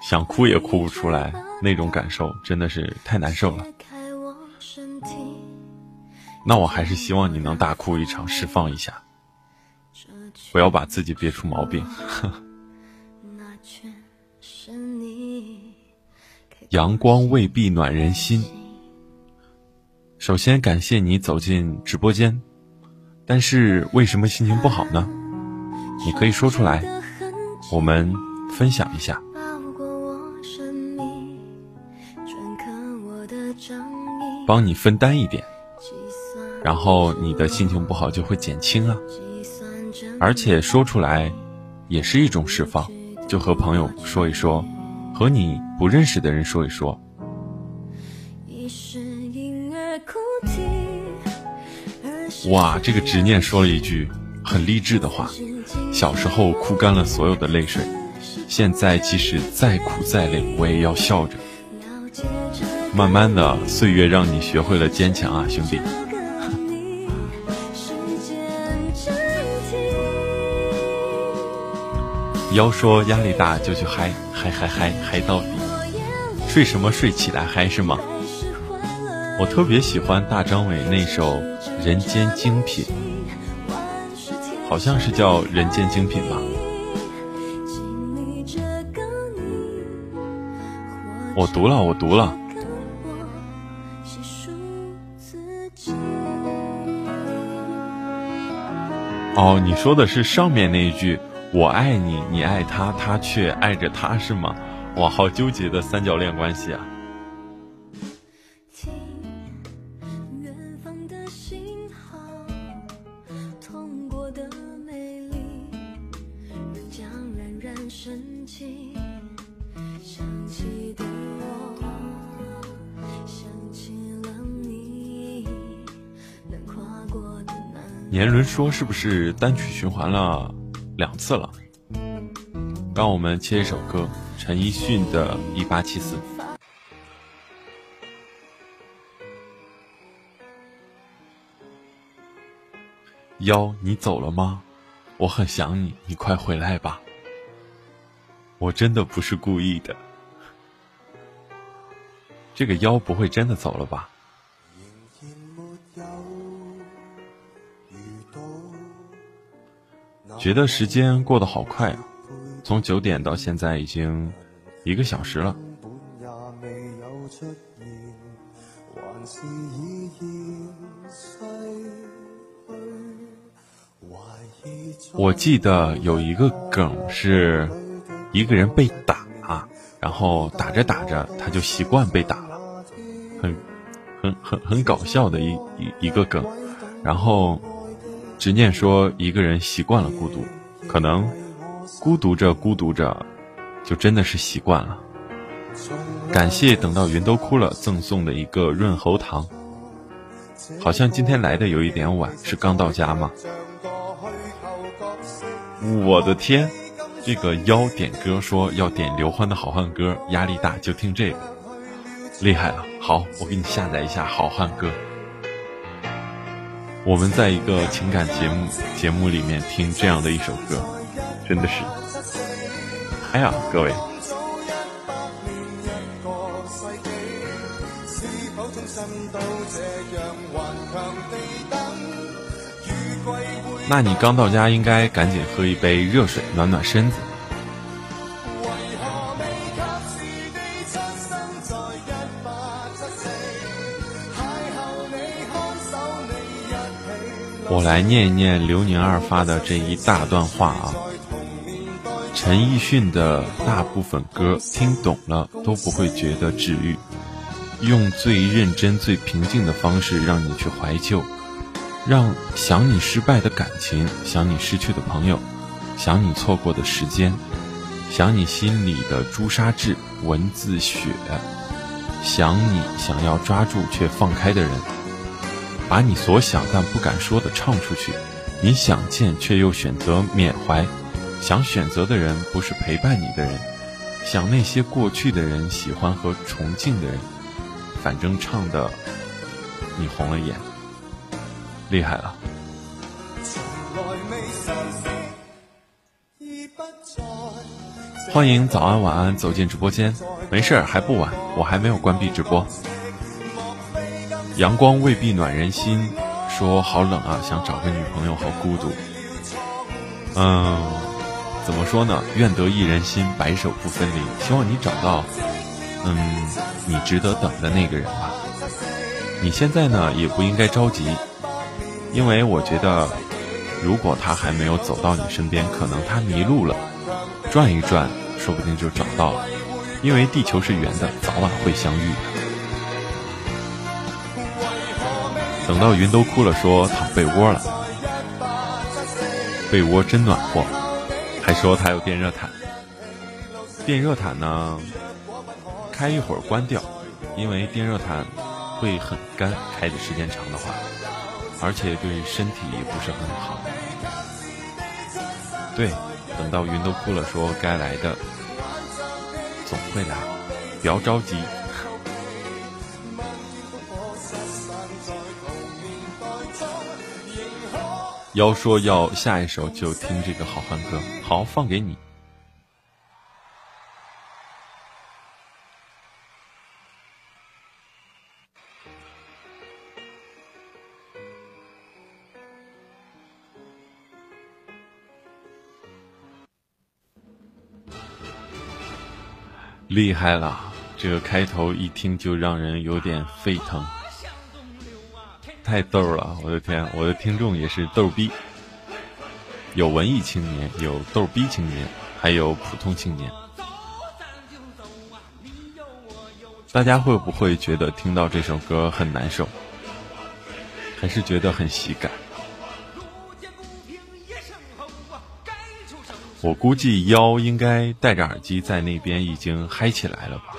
想哭也哭不出来，那种感受真的是太难受了。那我还是希望你能大哭一场，释放一下，不要把自己憋出毛病。[laughs] 阳光未必暖人心。首先感谢你走进直播间。但是为什么心情不好呢？你可以说出来，我们分享一下，帮你分担一点，然后你的心情不好就会减轻啊。而且说出来也是一种释放，就和朋友说一说，和你不认识的人说一说。哇，这个执念说了一句很励志的话：小时候哭干了所有的泪水，现在即使再苦再累，我也要笑着。慢慢的，岁月让你学会了坚强啊，兄弟。妖说压力大就去嗨嗨嗨嗨嗨到底，睡什么睡起来嗨是吗？我特别喜欢大张伟那首《人间精品》，好像是叫《人间精品》吧。我读了，我读了。哦，你说的是上面那一句“我爱你，你爱他，他却爱着他”是吗？哇，好纠结的三角恋关系啊！年轮说：“是不是单曲循环了两次了？”让我们切一首歌，陈奕迅的《一八七四》。妖，你走了吗？我很想你，你快回来吧。我真的不是故意的。这个妖不会真的走了吧？觉得时间过得好快啊！从九点到现在已经一个小时了。我记得有一个梗是，一个人被打，然后打着打着他就习惯被打了，很很很很搞笑的一一一个梗，然后。执念说：“一个人习惯了孤独，可能孤独着孤独着，就真的是习惯了。”感谢等到云都哭了赠送的一个润喉糖，好像今天来的有一点晚，是刚到家吗？我的天，这个妖点歌说要点刘欢的好汉歌，压力大就听这个，厉害了。好，我给你下载一下好汉歌。我们在一个情感节目节目里面听这样的一首歌，真的是哎呀，各位！那你刚到家，应该赶紧喝一杯热水，暖暖身子。我来念一念刘宁二发的这一大段话啊。陈奕迅的大部分歌听懂了都不会觉得治愈，用最认真、最平静的方式让你去怀旧，让想你失败的感情，想你失去的朋友，想你错过的时间，想你心里的朱砂痣，文字血，想你想要抓住却放开的人，把你所想但不敢说的唱出去，你想见却又选择缅怀，想选择的人不是陪伴你的人，想那些过去的人，喜欢和崇敬的人，反正唱的你红了眼，厉害了。欢迎早安晚安走进直播间，没事儿还不晚，我还没有关闭直播。阳光未必暖人心，说好冷啊，想找个女朋友，好孤独。嗯，怎么说呢？愿得一人心，白首不分离。希望你找到，嗯，你值得等的那个人吧。你现在呢，也不应该着急，因为我觉得，如果他还没有走到你身边，可能他迷路了，转一转。说不定就找到了，因为地球是圆的，早晚会相遇。等到云都哭了，说躺被窝了，被窝真暖和，还说他有电热毯。电热毯呢，开一会儿关掉，因为电热毯会很干，开的时间长的话，而且对身体不是很好。对，等到云都哭了，说该来的。总会来，不要着急。妖说要下一首就听这个好汉歌，好放给你。厉害了，这个开头一听就让人有点沸腾，太逗了！我的天，我的听众也是逗逼，有文艺青年，有逗逼青年，还有普通青年。大家会不会觉得听到这首歌很难受，还是觉得很喜感？我估计妖应该戴着耳机在那边已经嗨起来了吧，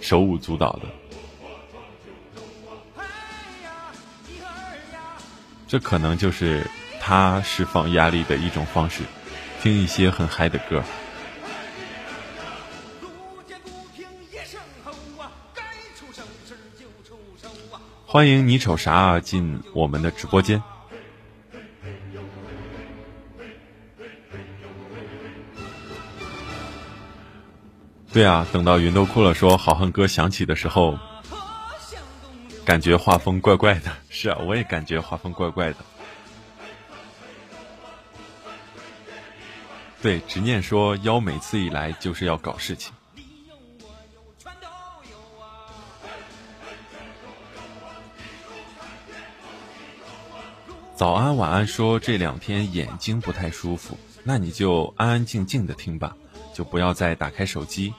手舞足蹈的。这可能就是他释放压力的一种方式，听一些很嗨的歌。欢迎你瞅啥进我们的直播间。对啊，等到云都哭了，说好汉歌响起的时候，感觉画风怪怪的。[laughs] 是啊，我也感觉画风怪怪的。对，执念说妖每次一来就是要搞事情。早安晚安说这两天眼睛不太舒服，那你就安安静静的听吧，就不要再打开手机。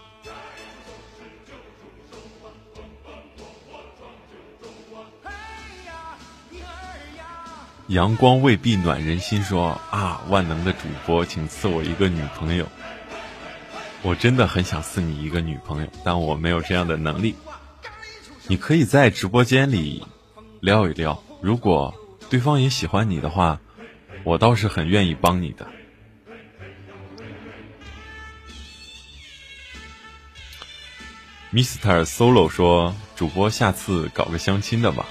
阳光未必暖人心，说啊，万能的主播，请赐我一个女朋友。我真的很想赐你一个女朋友，但我没有这样的能力。你可以在直播间里撩一撩，如果对方也喜欢你的话，我倒是很愿意帮你的。Mr. Solo 说，主播下次搞个相亲的吧，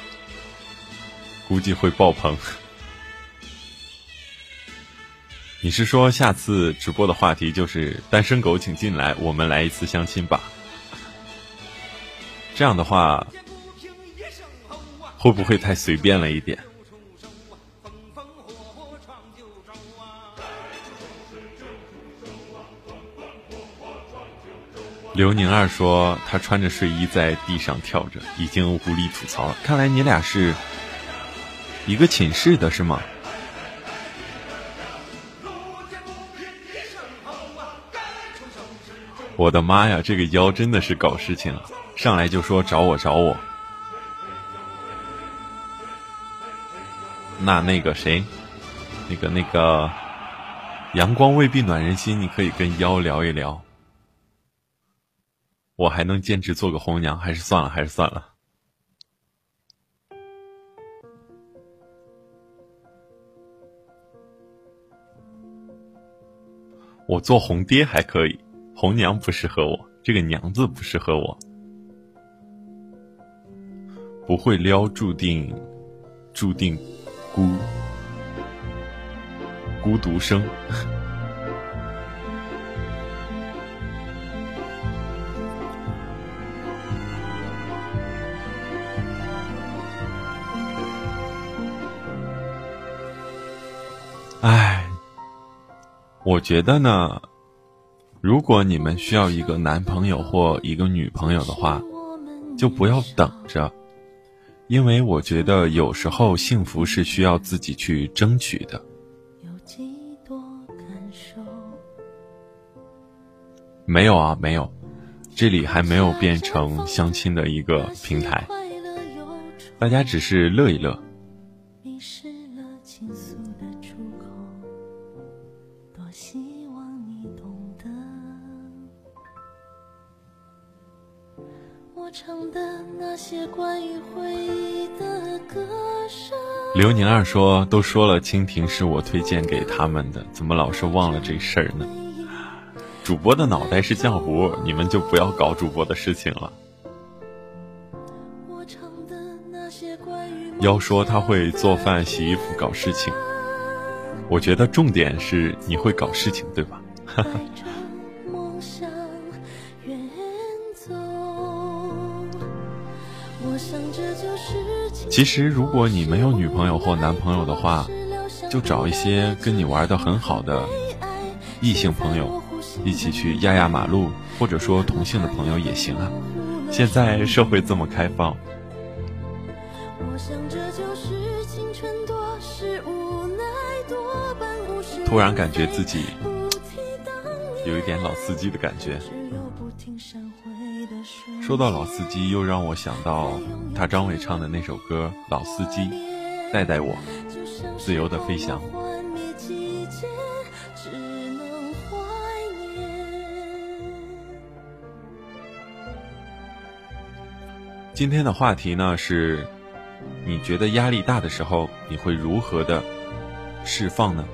估计会爆棚。你是说下次直播的话题就是单身狗请进来，我们来一次相亲吧？这样的话会不会太随便了一点？刘宁二说他穿着睡衣在地上跳着，已经无力吐槽。看来你俩是一个寝室的是吗？我的妈呀，这个妖真的是搞事情了，上来就说找我找我。那那个谁，那个那个阳光未必暖人心，你可以跟妖聊一聊。我还能兼职做个红娘，还是算了，还是算了。我做红爹还可以，红娘不适合我，这个娘字不适合我。不会撩，注定，注定孤孤独生。唉，我觉得呢，如果你们需要一个男朋友或一个女朋友的话，就不要等着。因为我觉得有时候幸福是需要自己去争取的。没有啊，没有，这里还没有变成相亲的一个平台，大家只是乐一乐。刘宁儿说：“都说了，蜻蜓是我推荐给他们的，怎么老是忘了这事儿呢？主播的脑袋是浆糊，你们就不要搞主播的事情了。”要说他会做饭、洗衣服、搞事情，我觉得重点是你会搞事情，对吧？哈哈。其实，如果你没有女朋友或男朋友的话，就找一些跟你玩的很好的异性朋友，一起去压压马路，或者说同性的朋友也行啊。现在社会这么开放，突然感觉自己有一点老司机的感觉。说到老司机，又让我想到他张伟唱的那首歌《老司机》，带带我，自由的飞翔。今天的话题呢是，你觉得压力大的时候，你会如何的释放呢？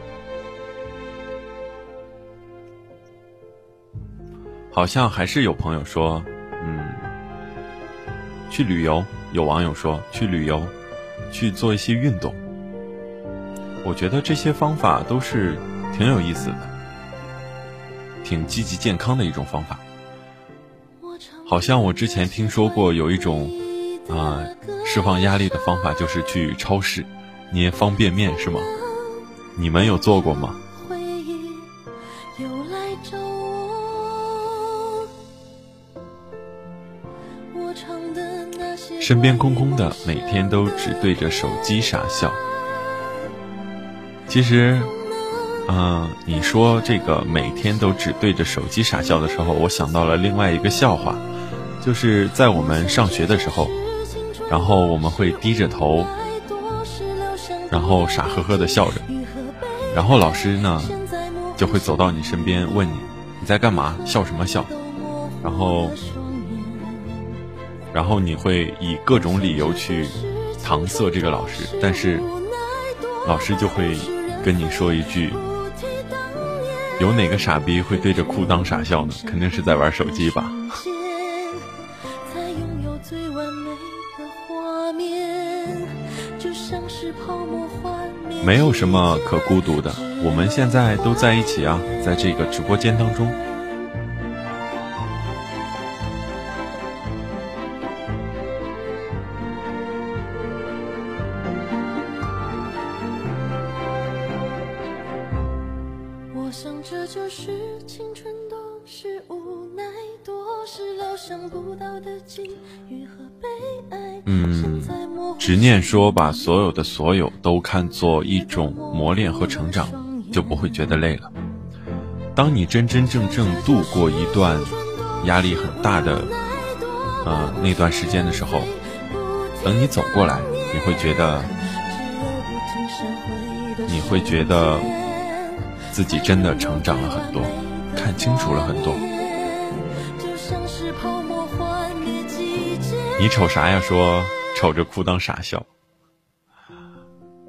好像还是有朋友说。去旅游，有网友说去旅游，去做一些运动。我觉得这些方法都是挺有意思的，挺积极健康的一种方法。好像我之前听说过有一种啊释放压力的方法，就是去超市捏方便面，是吗？你们有做过吗？身边空空的，每天都只对着手机傻笑。其实，嗯，你说这个每天都只对着手机傻笑的时候，我想到了另外一个笑话，就是在我们上学的时候，然后我们会低着头，然后傻呵呵的笑着，然后老师呢就会走到你身边问你你在干嘛，笑什么笑，然后。然后你会以各种理由去搪塞这个老师，但是老师就会跟你说一句：“有哪个傻逼会对着裤裆傻笑呢？肯定是在玩手机吧。[laughs] ”没有什么可孤独的，我们现在都在一起啊，在这个直播间当中。执念说：“把所有的所有都看作一种磨练和成长，就不会觉得累了。当你真真正正度过一段压力很大的，呃那段时间的时候，等你走过来，你会觉得，你会觉得。”自己真的成长了很多，看清楚了很多。你瞅啥呀？说瞅着裤裆傻笑。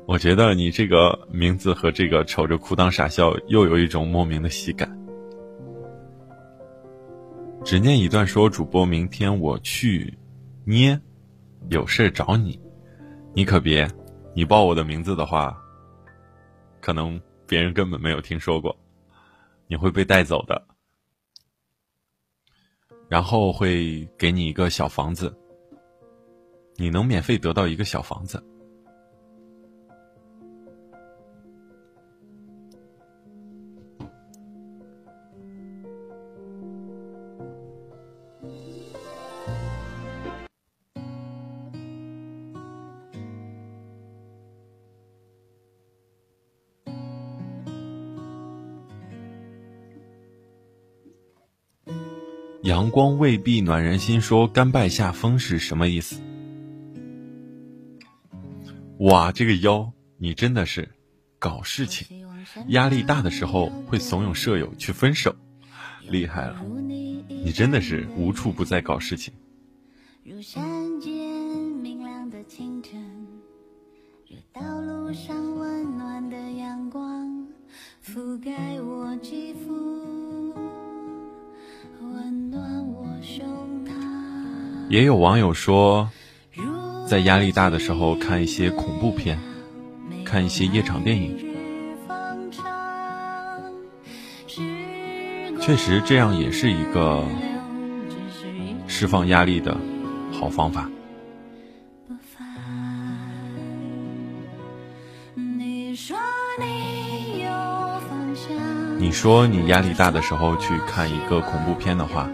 我觉得你这个名字和这个瞅着裤裆傻笑又有一种莫名的喜感。只念一段说，主播明天我去捏，有事找你，你可别，你报我的名字的话，可能别人根本没有听说过，你会被带走的，然后会给你一个小房子，你能免费得到一个小房子。阳光未必暖人心，说甘拜下风是什么意思？哇，这个妖，你真的是搞事情，压力大的时候会怂恿舍友去分手，厉害了，你真的是无处不在搞事情。覆盖我肌肤。也有网友说，在压力大的时候看一些恐怖片，看一些夜场电影，确实这样也是一个释放压力的好方法。你说你压力大的时候去看一个恐怖片的话。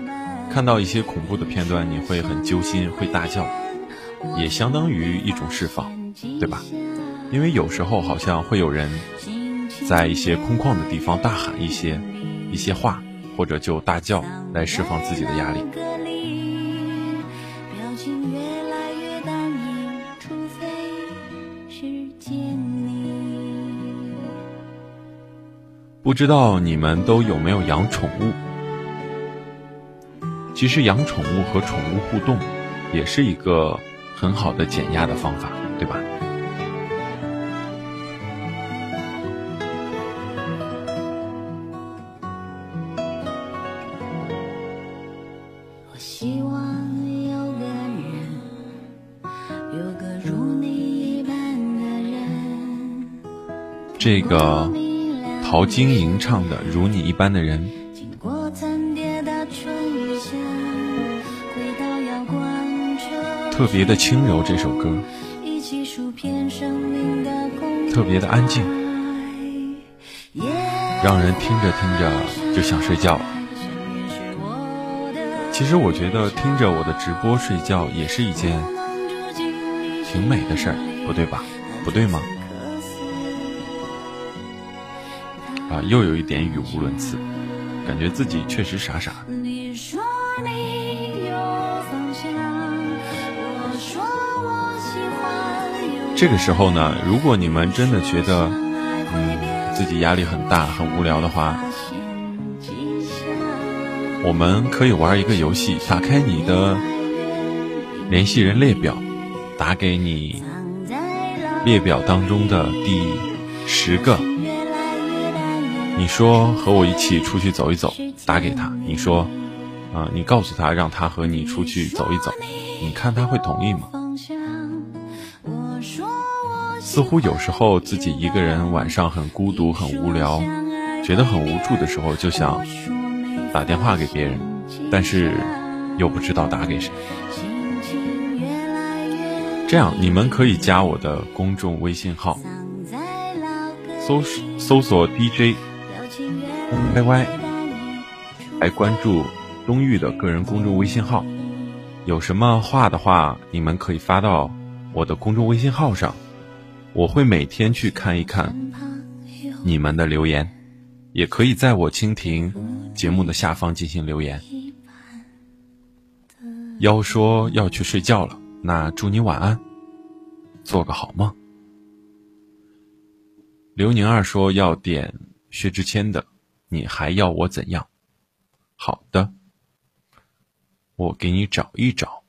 看到一些恐怖的片段，你会很揪心，会大叫，也相当于一种释放，对吧？因为有时候好像会有人在一些空旷的地方大喊一些一些话，或者就大叫来释放自己的压力。不知道你们都有没有养宠物？其实养宠物和宠物互动，也是一个很好的减压的方法，对吧？我希望你有个人这个陶晶莹唱的《如你一般的人》。特别的轻柔，这首歌特别的安静，让人听着听着就想睡觉。其实我觉得听着我的直播睡觉也是一件挺美的事儿，不对吧？不对吗？啊，又有一点语无伦次，感觉自己确实傻傻这个时候呢，如果你们真的觉得，嗯，自己压力很大、很无聊的话，我们可以玩一个游戏，打开你的联系人列表，打给你列表当中的第十个，你说和我一起出去走一走，打给他，你说，啊，你告诉他让他和你出去走一走，你看他会同意吗？似乎有时候自己一个人晚上很孤独、很无聊，觉得很无助的时候，就想打电话给别人，但是又不知道打给谁。这样，你们可以加我的公众微信号，搜搜索 DJ YY，来关注东玉的个人公众微信号。有什么话的话，你们可以发到我的公众微信号上。我会每天去看一看你们的留言，也可以在我蜻蜓节目的下方进行留言。妖说要去睡觉了，那祝你晚安，做个好梦。刘宁儿说要点薛之谦的，你还要我怎样？好的，我给你找一找。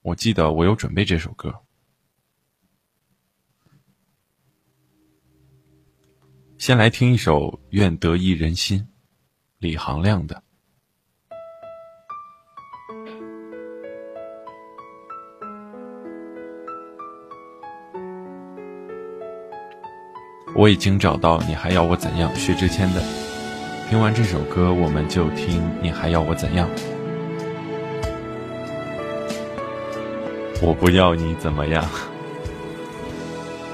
我记得我有准备这首歌。先来听一首《愿得一人心》，李行亮的。我已经找到，你还要我怎样？薛之谦的。听完这首歌，我们就听你还要我怎样？我不要你怎么样？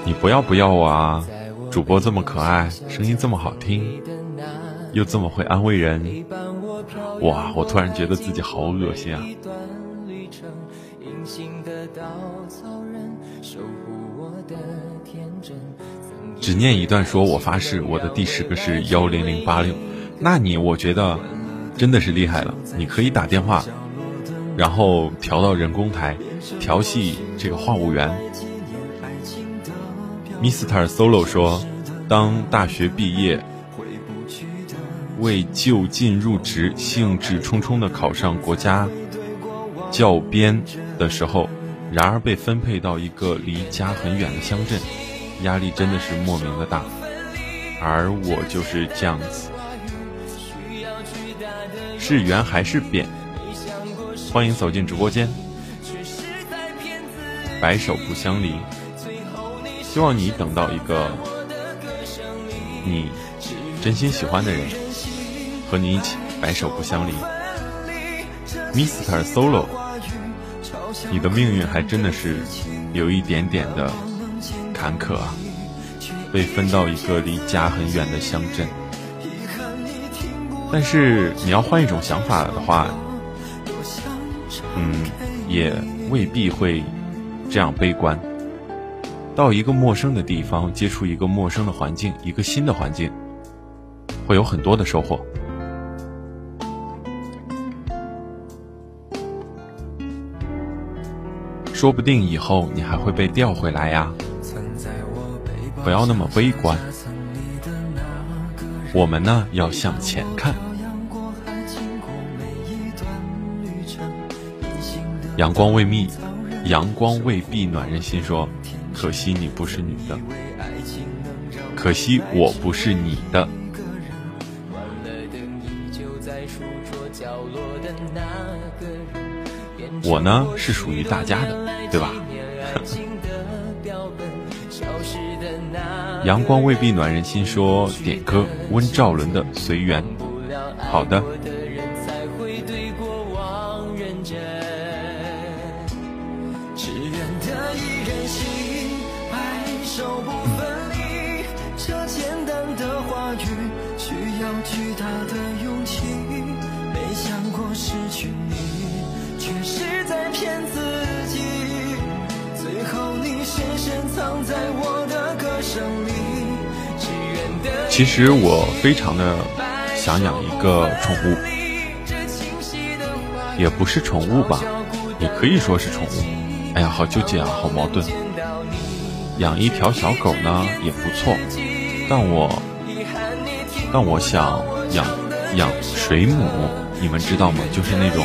你不要不要我啊！主播这么可爱，声音这么好听，又这么会安慰人，哇！我突然觉得自己好恶心啊！只念一段，说我发誓，我的第十个是幺零零八六。那你我觉得真的是厉害了。你可以打电话，然后调到人工台，调戏这个话务员。Mr. Solo 说，当大学毕业，为就近入职，兴致冲冲地考上国家教编的时候，然而被分配到一个离家很远的乡镇。压力真的是莫名的大，而我就是这样子，是圆还是扁？[laughs] 欢迎走进直播间，白首不相离。希望你等到一个你真心喜欢的人，和你一起白首不相离。Mr. Solo，你的命运还真的是有一点点的。坎坷啊，被分到一个离家很远的乡镇。但是你要换一种想法的话，嗯，也未必会这样悲观。到一个陌生的地方，接触一个陌生的环境，一个新的环境，会有很多的收获。说不定以后你还会被调回来呀。不要那么悲观，我们呢要向前看。阳光未密，阳光未必暖人心。说，可惜你不是女的，可惜我不是你的。我呢是属于大家的，对吧？[laughs] 阳光未必暖人心，说点歌温兆伦的《随缘》。好的。其实我非常的想养一个宠物，也不是宠物吧，也可以说是宠物。哎呀，好纠结啊，好矛盾。养一条小狗呢也不错，但我但我想养养水母，你们知道吗？就是那种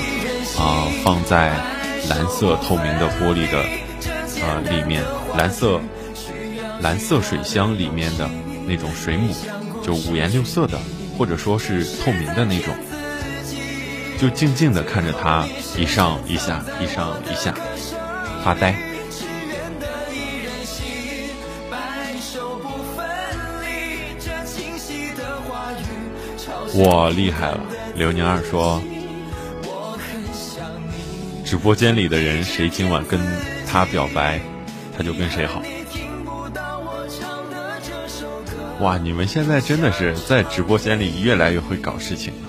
啊放在蓝色透明的玻璃的啊里面，蓝色蓝色水箱里面的那种水母。就五颜六色的，或者说是透明的那种，就静静的看着它一上一下，一上一下，发呆。哇，厉害了！刘宁二说，直播间里的人谁今晚跟他表白，他就跟谁好。哇，你们现在真的是在直播间里越来越会搞事情了。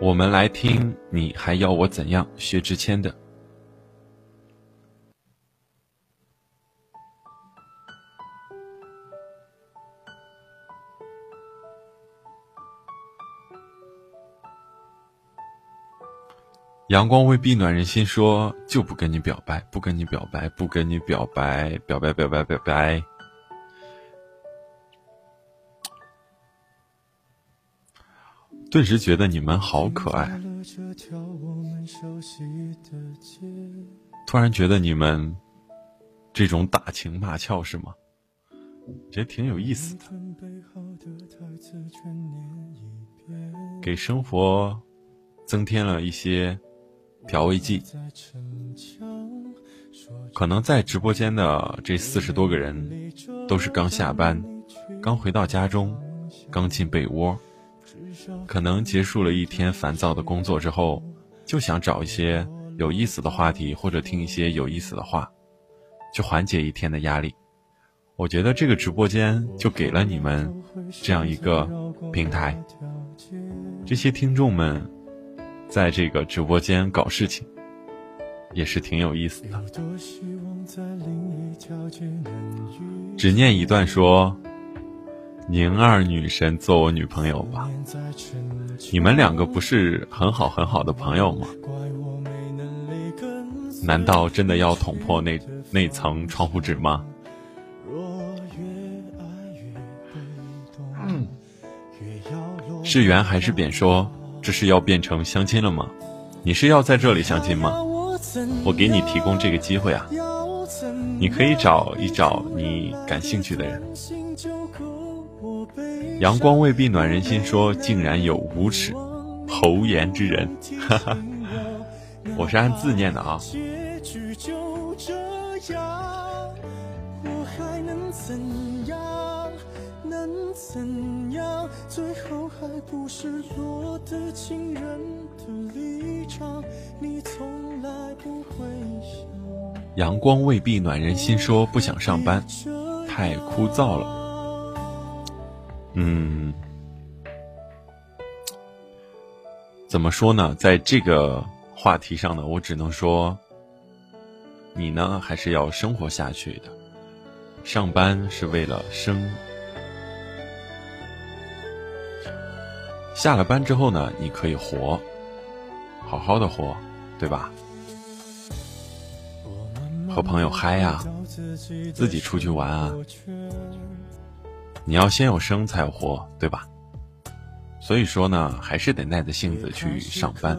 我们来听，你还要我怎样？薛之谦的。阳光未必暖人心，说就不跟你表白，不跟你表白，不跟你表白，表白表白表白。顿时觉得你们好可爱，突然觉得你们这种打情骂俏是吗？觉得挺有意思的，给生活增添了一些调味剂。可能在直播间的这四十多个人，都是刚下班，刚回到家中，刚进被窝，可能结束了一天烦躁的工作之后，就想找一些有意思的话题，或者听一些有意思的话，去缓解一天的压力。我觉得这个直播间就给了你们这样一个平台，这些听众们在这个直播间搞事情，也是挺有意思的。只念一段说：“宁二女神做我女朋友吧。”你们两个不是很好很好的朋友吗？难道真的要捅破那那层窗户纸吗？是圆还是扁？说这是要变成相亲了吗？你是要在这里相亲吗？我给你提供这个机会啊！你可以找一找你感兴趣的人。阳光未必暖人心，说竟然有无耻侯言之人，哈哈！我是按字念的啊。不是落得情人的立场？你从来不会想。阳光未必暖人心，说不想上班，太枯燥了。嗯，怎么说呢？在这个话题上呢，我只能说，你呢还是要生活下去的。上班是为了生。下了班之后呢，你可以活，好好的活，对吧？和朋友嗨呀，自己出去玩啊。你要先有生才有活，对吧？所以说呢，还是得耐着性子去上班。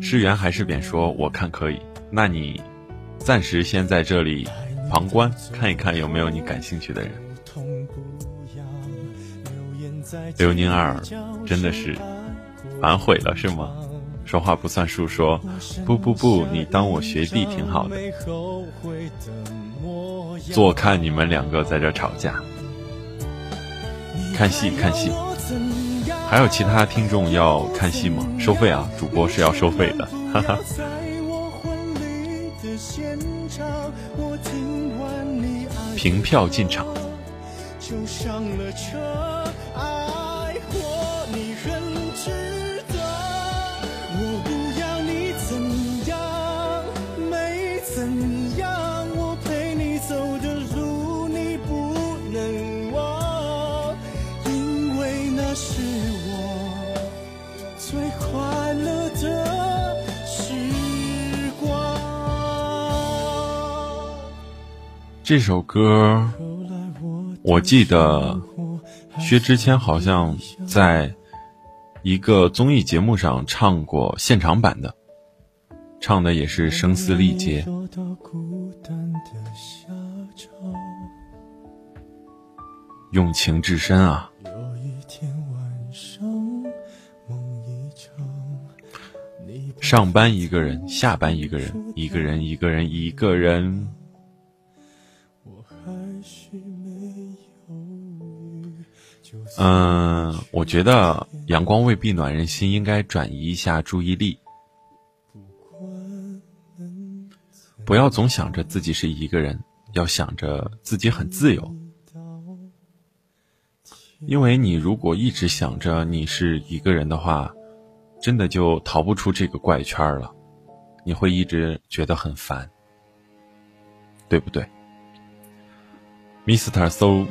是圆还是扁？说我看可以。那你暂时先在这里旁观，看一看有没有你感兴趣的人。刘宁儿真的是反悔了是吗？说话不算数，说不不不，你当我学弟挺好的。坐看你们两个在这吵架，看戏看戏。还有其他听众要看戏吗？收费啊，主播是要收费的，哈哈。[laughs] 凭票进场。这首歌，我记得薛之谦好像在一个综艺节目上唱过现场版的，唱的也是声嘶力竭，用情至深啊。上班一个人，下班一个人，一个人一个人一个人。嗯，我觉得阳光未必暖人心，应该转移一下注意力，不要总想着自己是一个人，要想着自己很自由。因为你如果一直想着你是一个人的话，真的就逃不出这个怪圈了，你会一直觉得很烦，对不对？Mr. So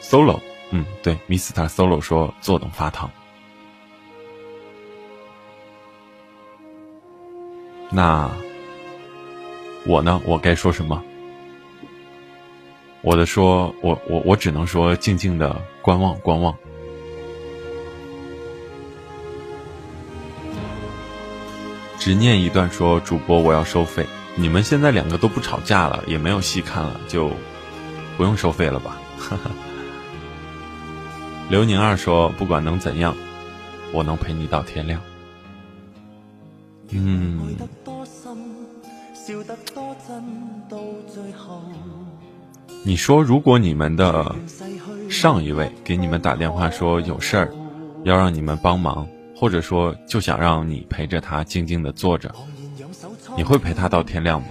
Solo。嗯，对，Mr. Solo 说坐等发糖。那我呢？我该说什么？我的说，我我我只能说静静的观望观望。执念一段说，主播我要收费。你们现在两个都不吵架了，也没有戏看了，就不用收费了吧？刘宁二说，不管能怎样，我能陪你到天亮。嗯。你说，如果你们的上一位给你们打电话说有事儿，要让你们帮忙，或者说就想让你陪着他静静的坐着，你会陪他到天亮吗？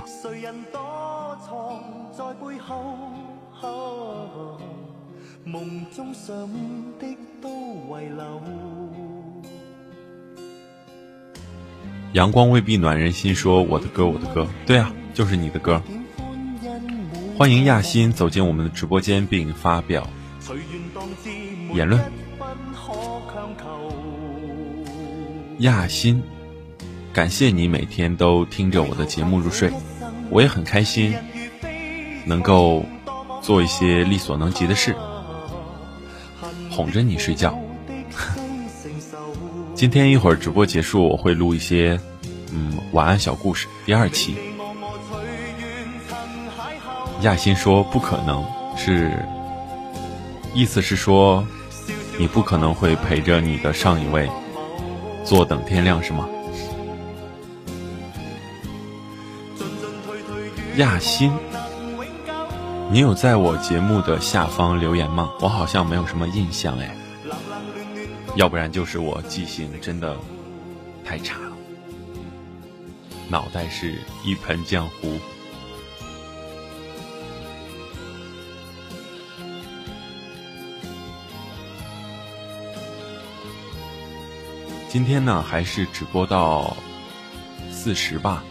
阳光未必暖人心，说我的歌，我的歌，对啊，就是你的歌。欢迎亚欣走进我们的直播间并发表言论。亚欣，感谢你每天都听着我的节目入睡，我也很开心，能够做一些力所能及的事，哄着你睡觉。今天一会儿直播结束，我会录一些嗯晚安小故事第二期。亚欣说：“不可能，是意思是说，你不可能会陪着你的上一位坐等天亮，是吗？”亚欣，你有在我节目的下方留言吗？我好像没有什么印象哎，要不然就是我记性真的太差了，脑袋是一盆浆糊。今天呢，还是直播到四十吧，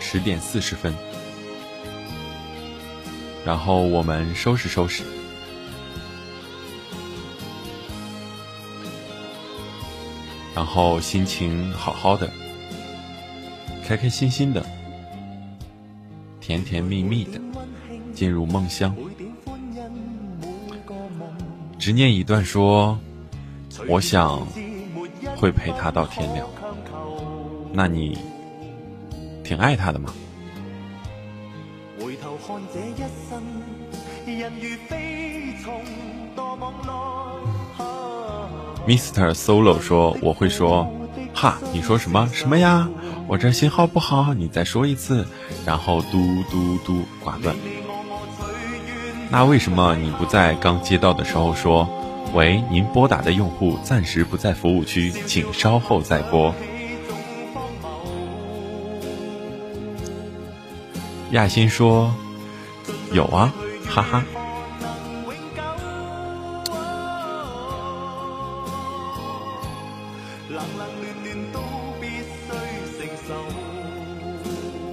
十点四十分。然后我们收拾收拾，然后心情好好的，开开心心的，甜甜蜜蜜的进入梦乡。执念一段说：“我想。”会陪他到天亮，那你挺爱他的吗回头看这一生？Mr. Solo 说：“我会说，哈，你说什么什么呀？我这信号不好，你再说一次。”然后嘟嘟嘟挂断。那为什么你不在刚接到的时候说？喂，您拨打的用户暂时不在服务区，请稍后再拨。亚欣说：“有啊，哈哈。”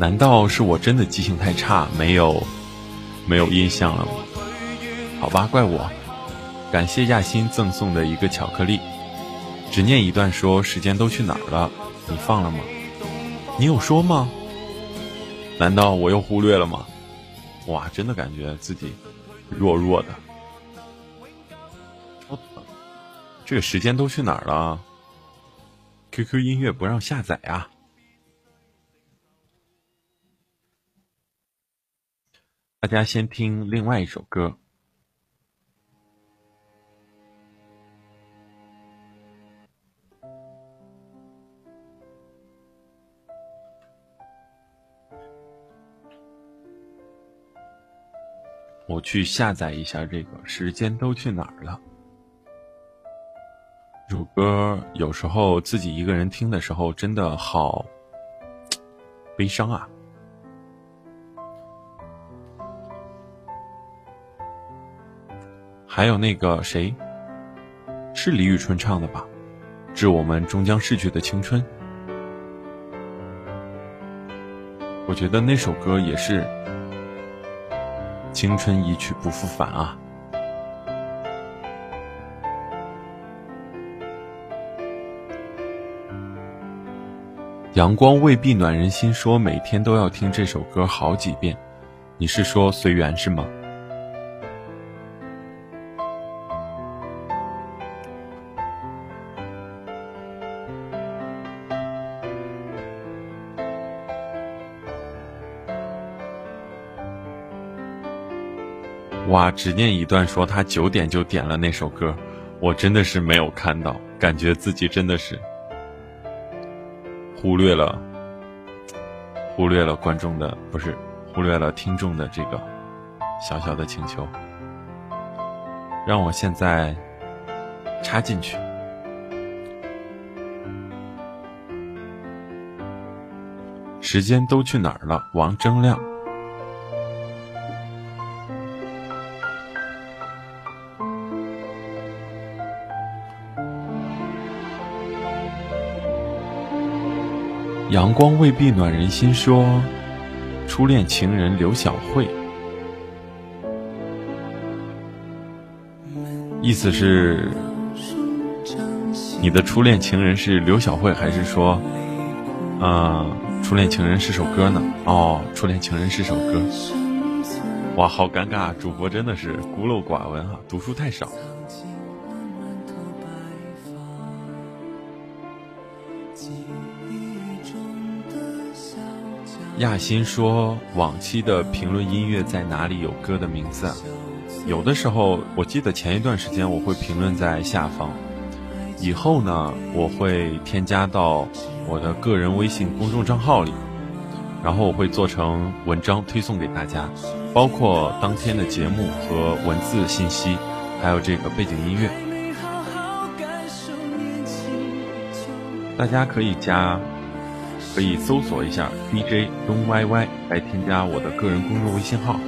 难道是我真的记性太差，没有没有印象了吗？好吧，怪我。感谢亚欣赠送的一个巧克力，只念一段说时间都去哪儿了？你放了吗？你有说吗？难道我又忽略了吗？哇，真的感觉自己弱弱的。这个时间都去哪儿了？QQ 音乐不让下载啊！大家先听另外一首歌。我去下载一下这个时间都去哪儿了。这首歌有时候自己一个人听的时候，真的好 [tsk] 悲伤啊。还有那个谁，是李宇春唱的吧？致我们终将逝去的青春。我觉得那首歌也是。青春一去不复返啊！阳光未必暖人心，说每天都要听这首歌好几遍。你是说随缘是吗？哇，只念一段说他九点就点了那首歌，我真的是没有看到，感觉自己真的是。忽略了，忽略了观众的不是，忽略了听众的这个小小的请求，让我现在插进去。时间都去哪儿了？王铮亮。阳光未必暖人心，说初恋情人刘小慧，意思是你的初恋情人是刘小慧，还是说，啊，初恋情人是首歌呢？哦，初恋情人是首歌，哇，好尴尬，主播真的是孤陋寡闻啊，读书太少。亚欣说：“往期的评论音乐在哪里有歌的名字啊？有的时候，我记得前一段时间我会评论在下方，以后呢，我会添加到我的个人微信公众账号里，然后我会做成文章推送给大家，包括当天的节目和文字信息，还有这个背景音乐，大家可以加。”可以搜索一下 DJ 东 YY 来添加我的个人公众微信号。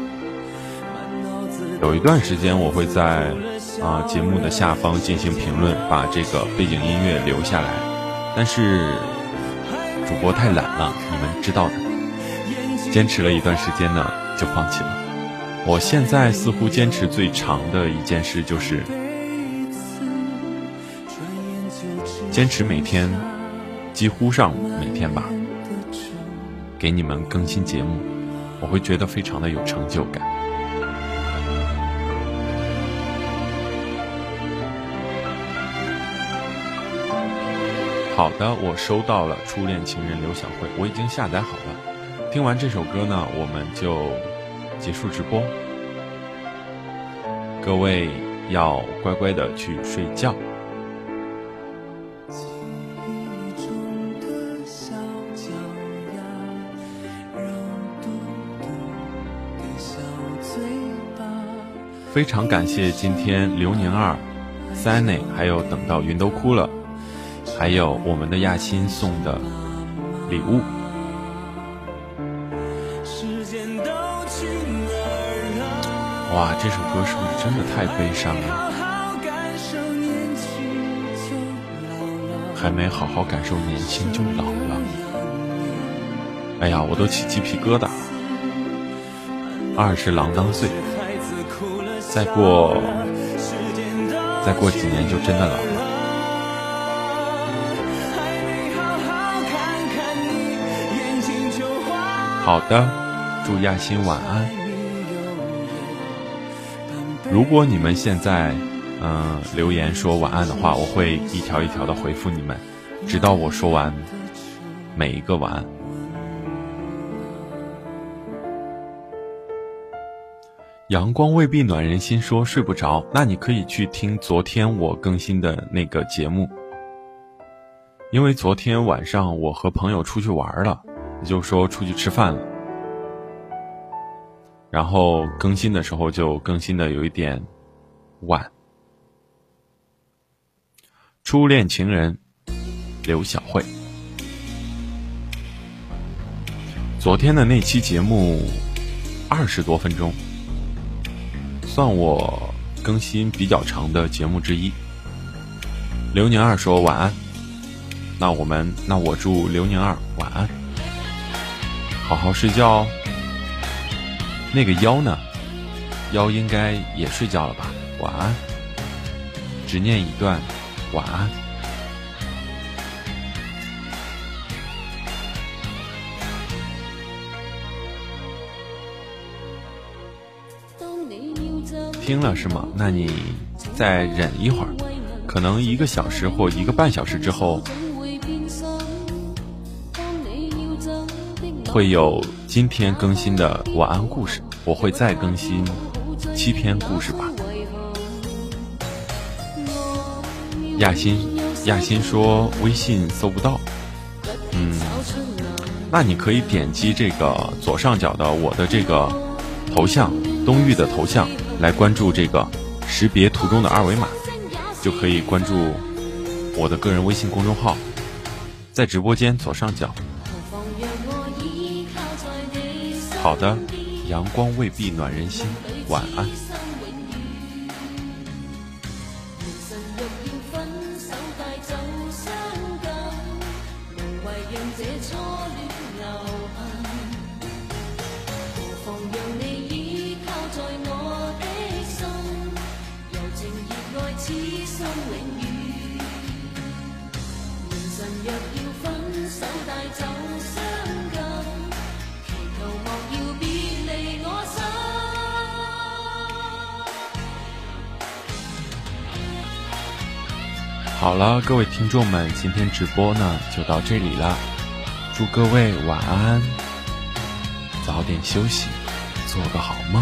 有一段时间我会在啊节目的下方进行评论，把这个背景音乐留下来。但是主播太懒了，你们知道的。坚持了一段时间呢，就放弃了。我现在似乎坚持最长的一件事就是坚持每天。几乎上每天吧，给你们更新节目，我会觉得非常的有成就感。好的，我收到了初恋情人刘小慧，我已经下载好了。听完这首歌呢，我们就结束直播。各位要乖乖的去睡觉。非常感谢今天刘宁二、Sunny，还有等到云都哭了，还有我们的亚欣送的礼物。哇，这首歌是不是真的太悲伤了？还没好好感受年轻就老了。哎呀，我都起鸡皮疙瘩了。二是郎当岁。再过，再过几年就真的老了。好的，祝亚欣晚安。如果你们现在嗯留言说晚安的话，我会一条一条的回复你们，直到我说完每一个晚安。阳光未必暖人心，说睡不着，那你可以去听昨天我更新的那个节目，因为昨天晚上我和朋友出去玩了，也就说出去吃饭了，然后更新的时候就更新的有一点晚。初恋情人刘晓慧，昨天的那期节目二十多分钟。算我更新比较长的节目之一。刘宁二说晚安，那我们那我祝刘宁二晚安，好好睡觉哦。那个妖呢？妖应该也睡觉了吧？晚安。执念一段，晚安。听了是吗？那你再忍一会儿，可能一个小时或一个半小时之后，会有今天更新的晚安故事，我会再更新七篇故事吧。亚欣，亚欣说微信搜不到，嗯，那你可以点击这个左上角的我的这个头像，东玉的头像，来关注这个识别图中的二维码，就可以关注我的个人微信公众号，在直播间左上角。好的，阳光未必暖人心，晚安。好了，各位听众们，今天直播呢就到这里了。祝各位晚安，早点休息，做个好梦。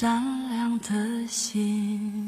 善良的心。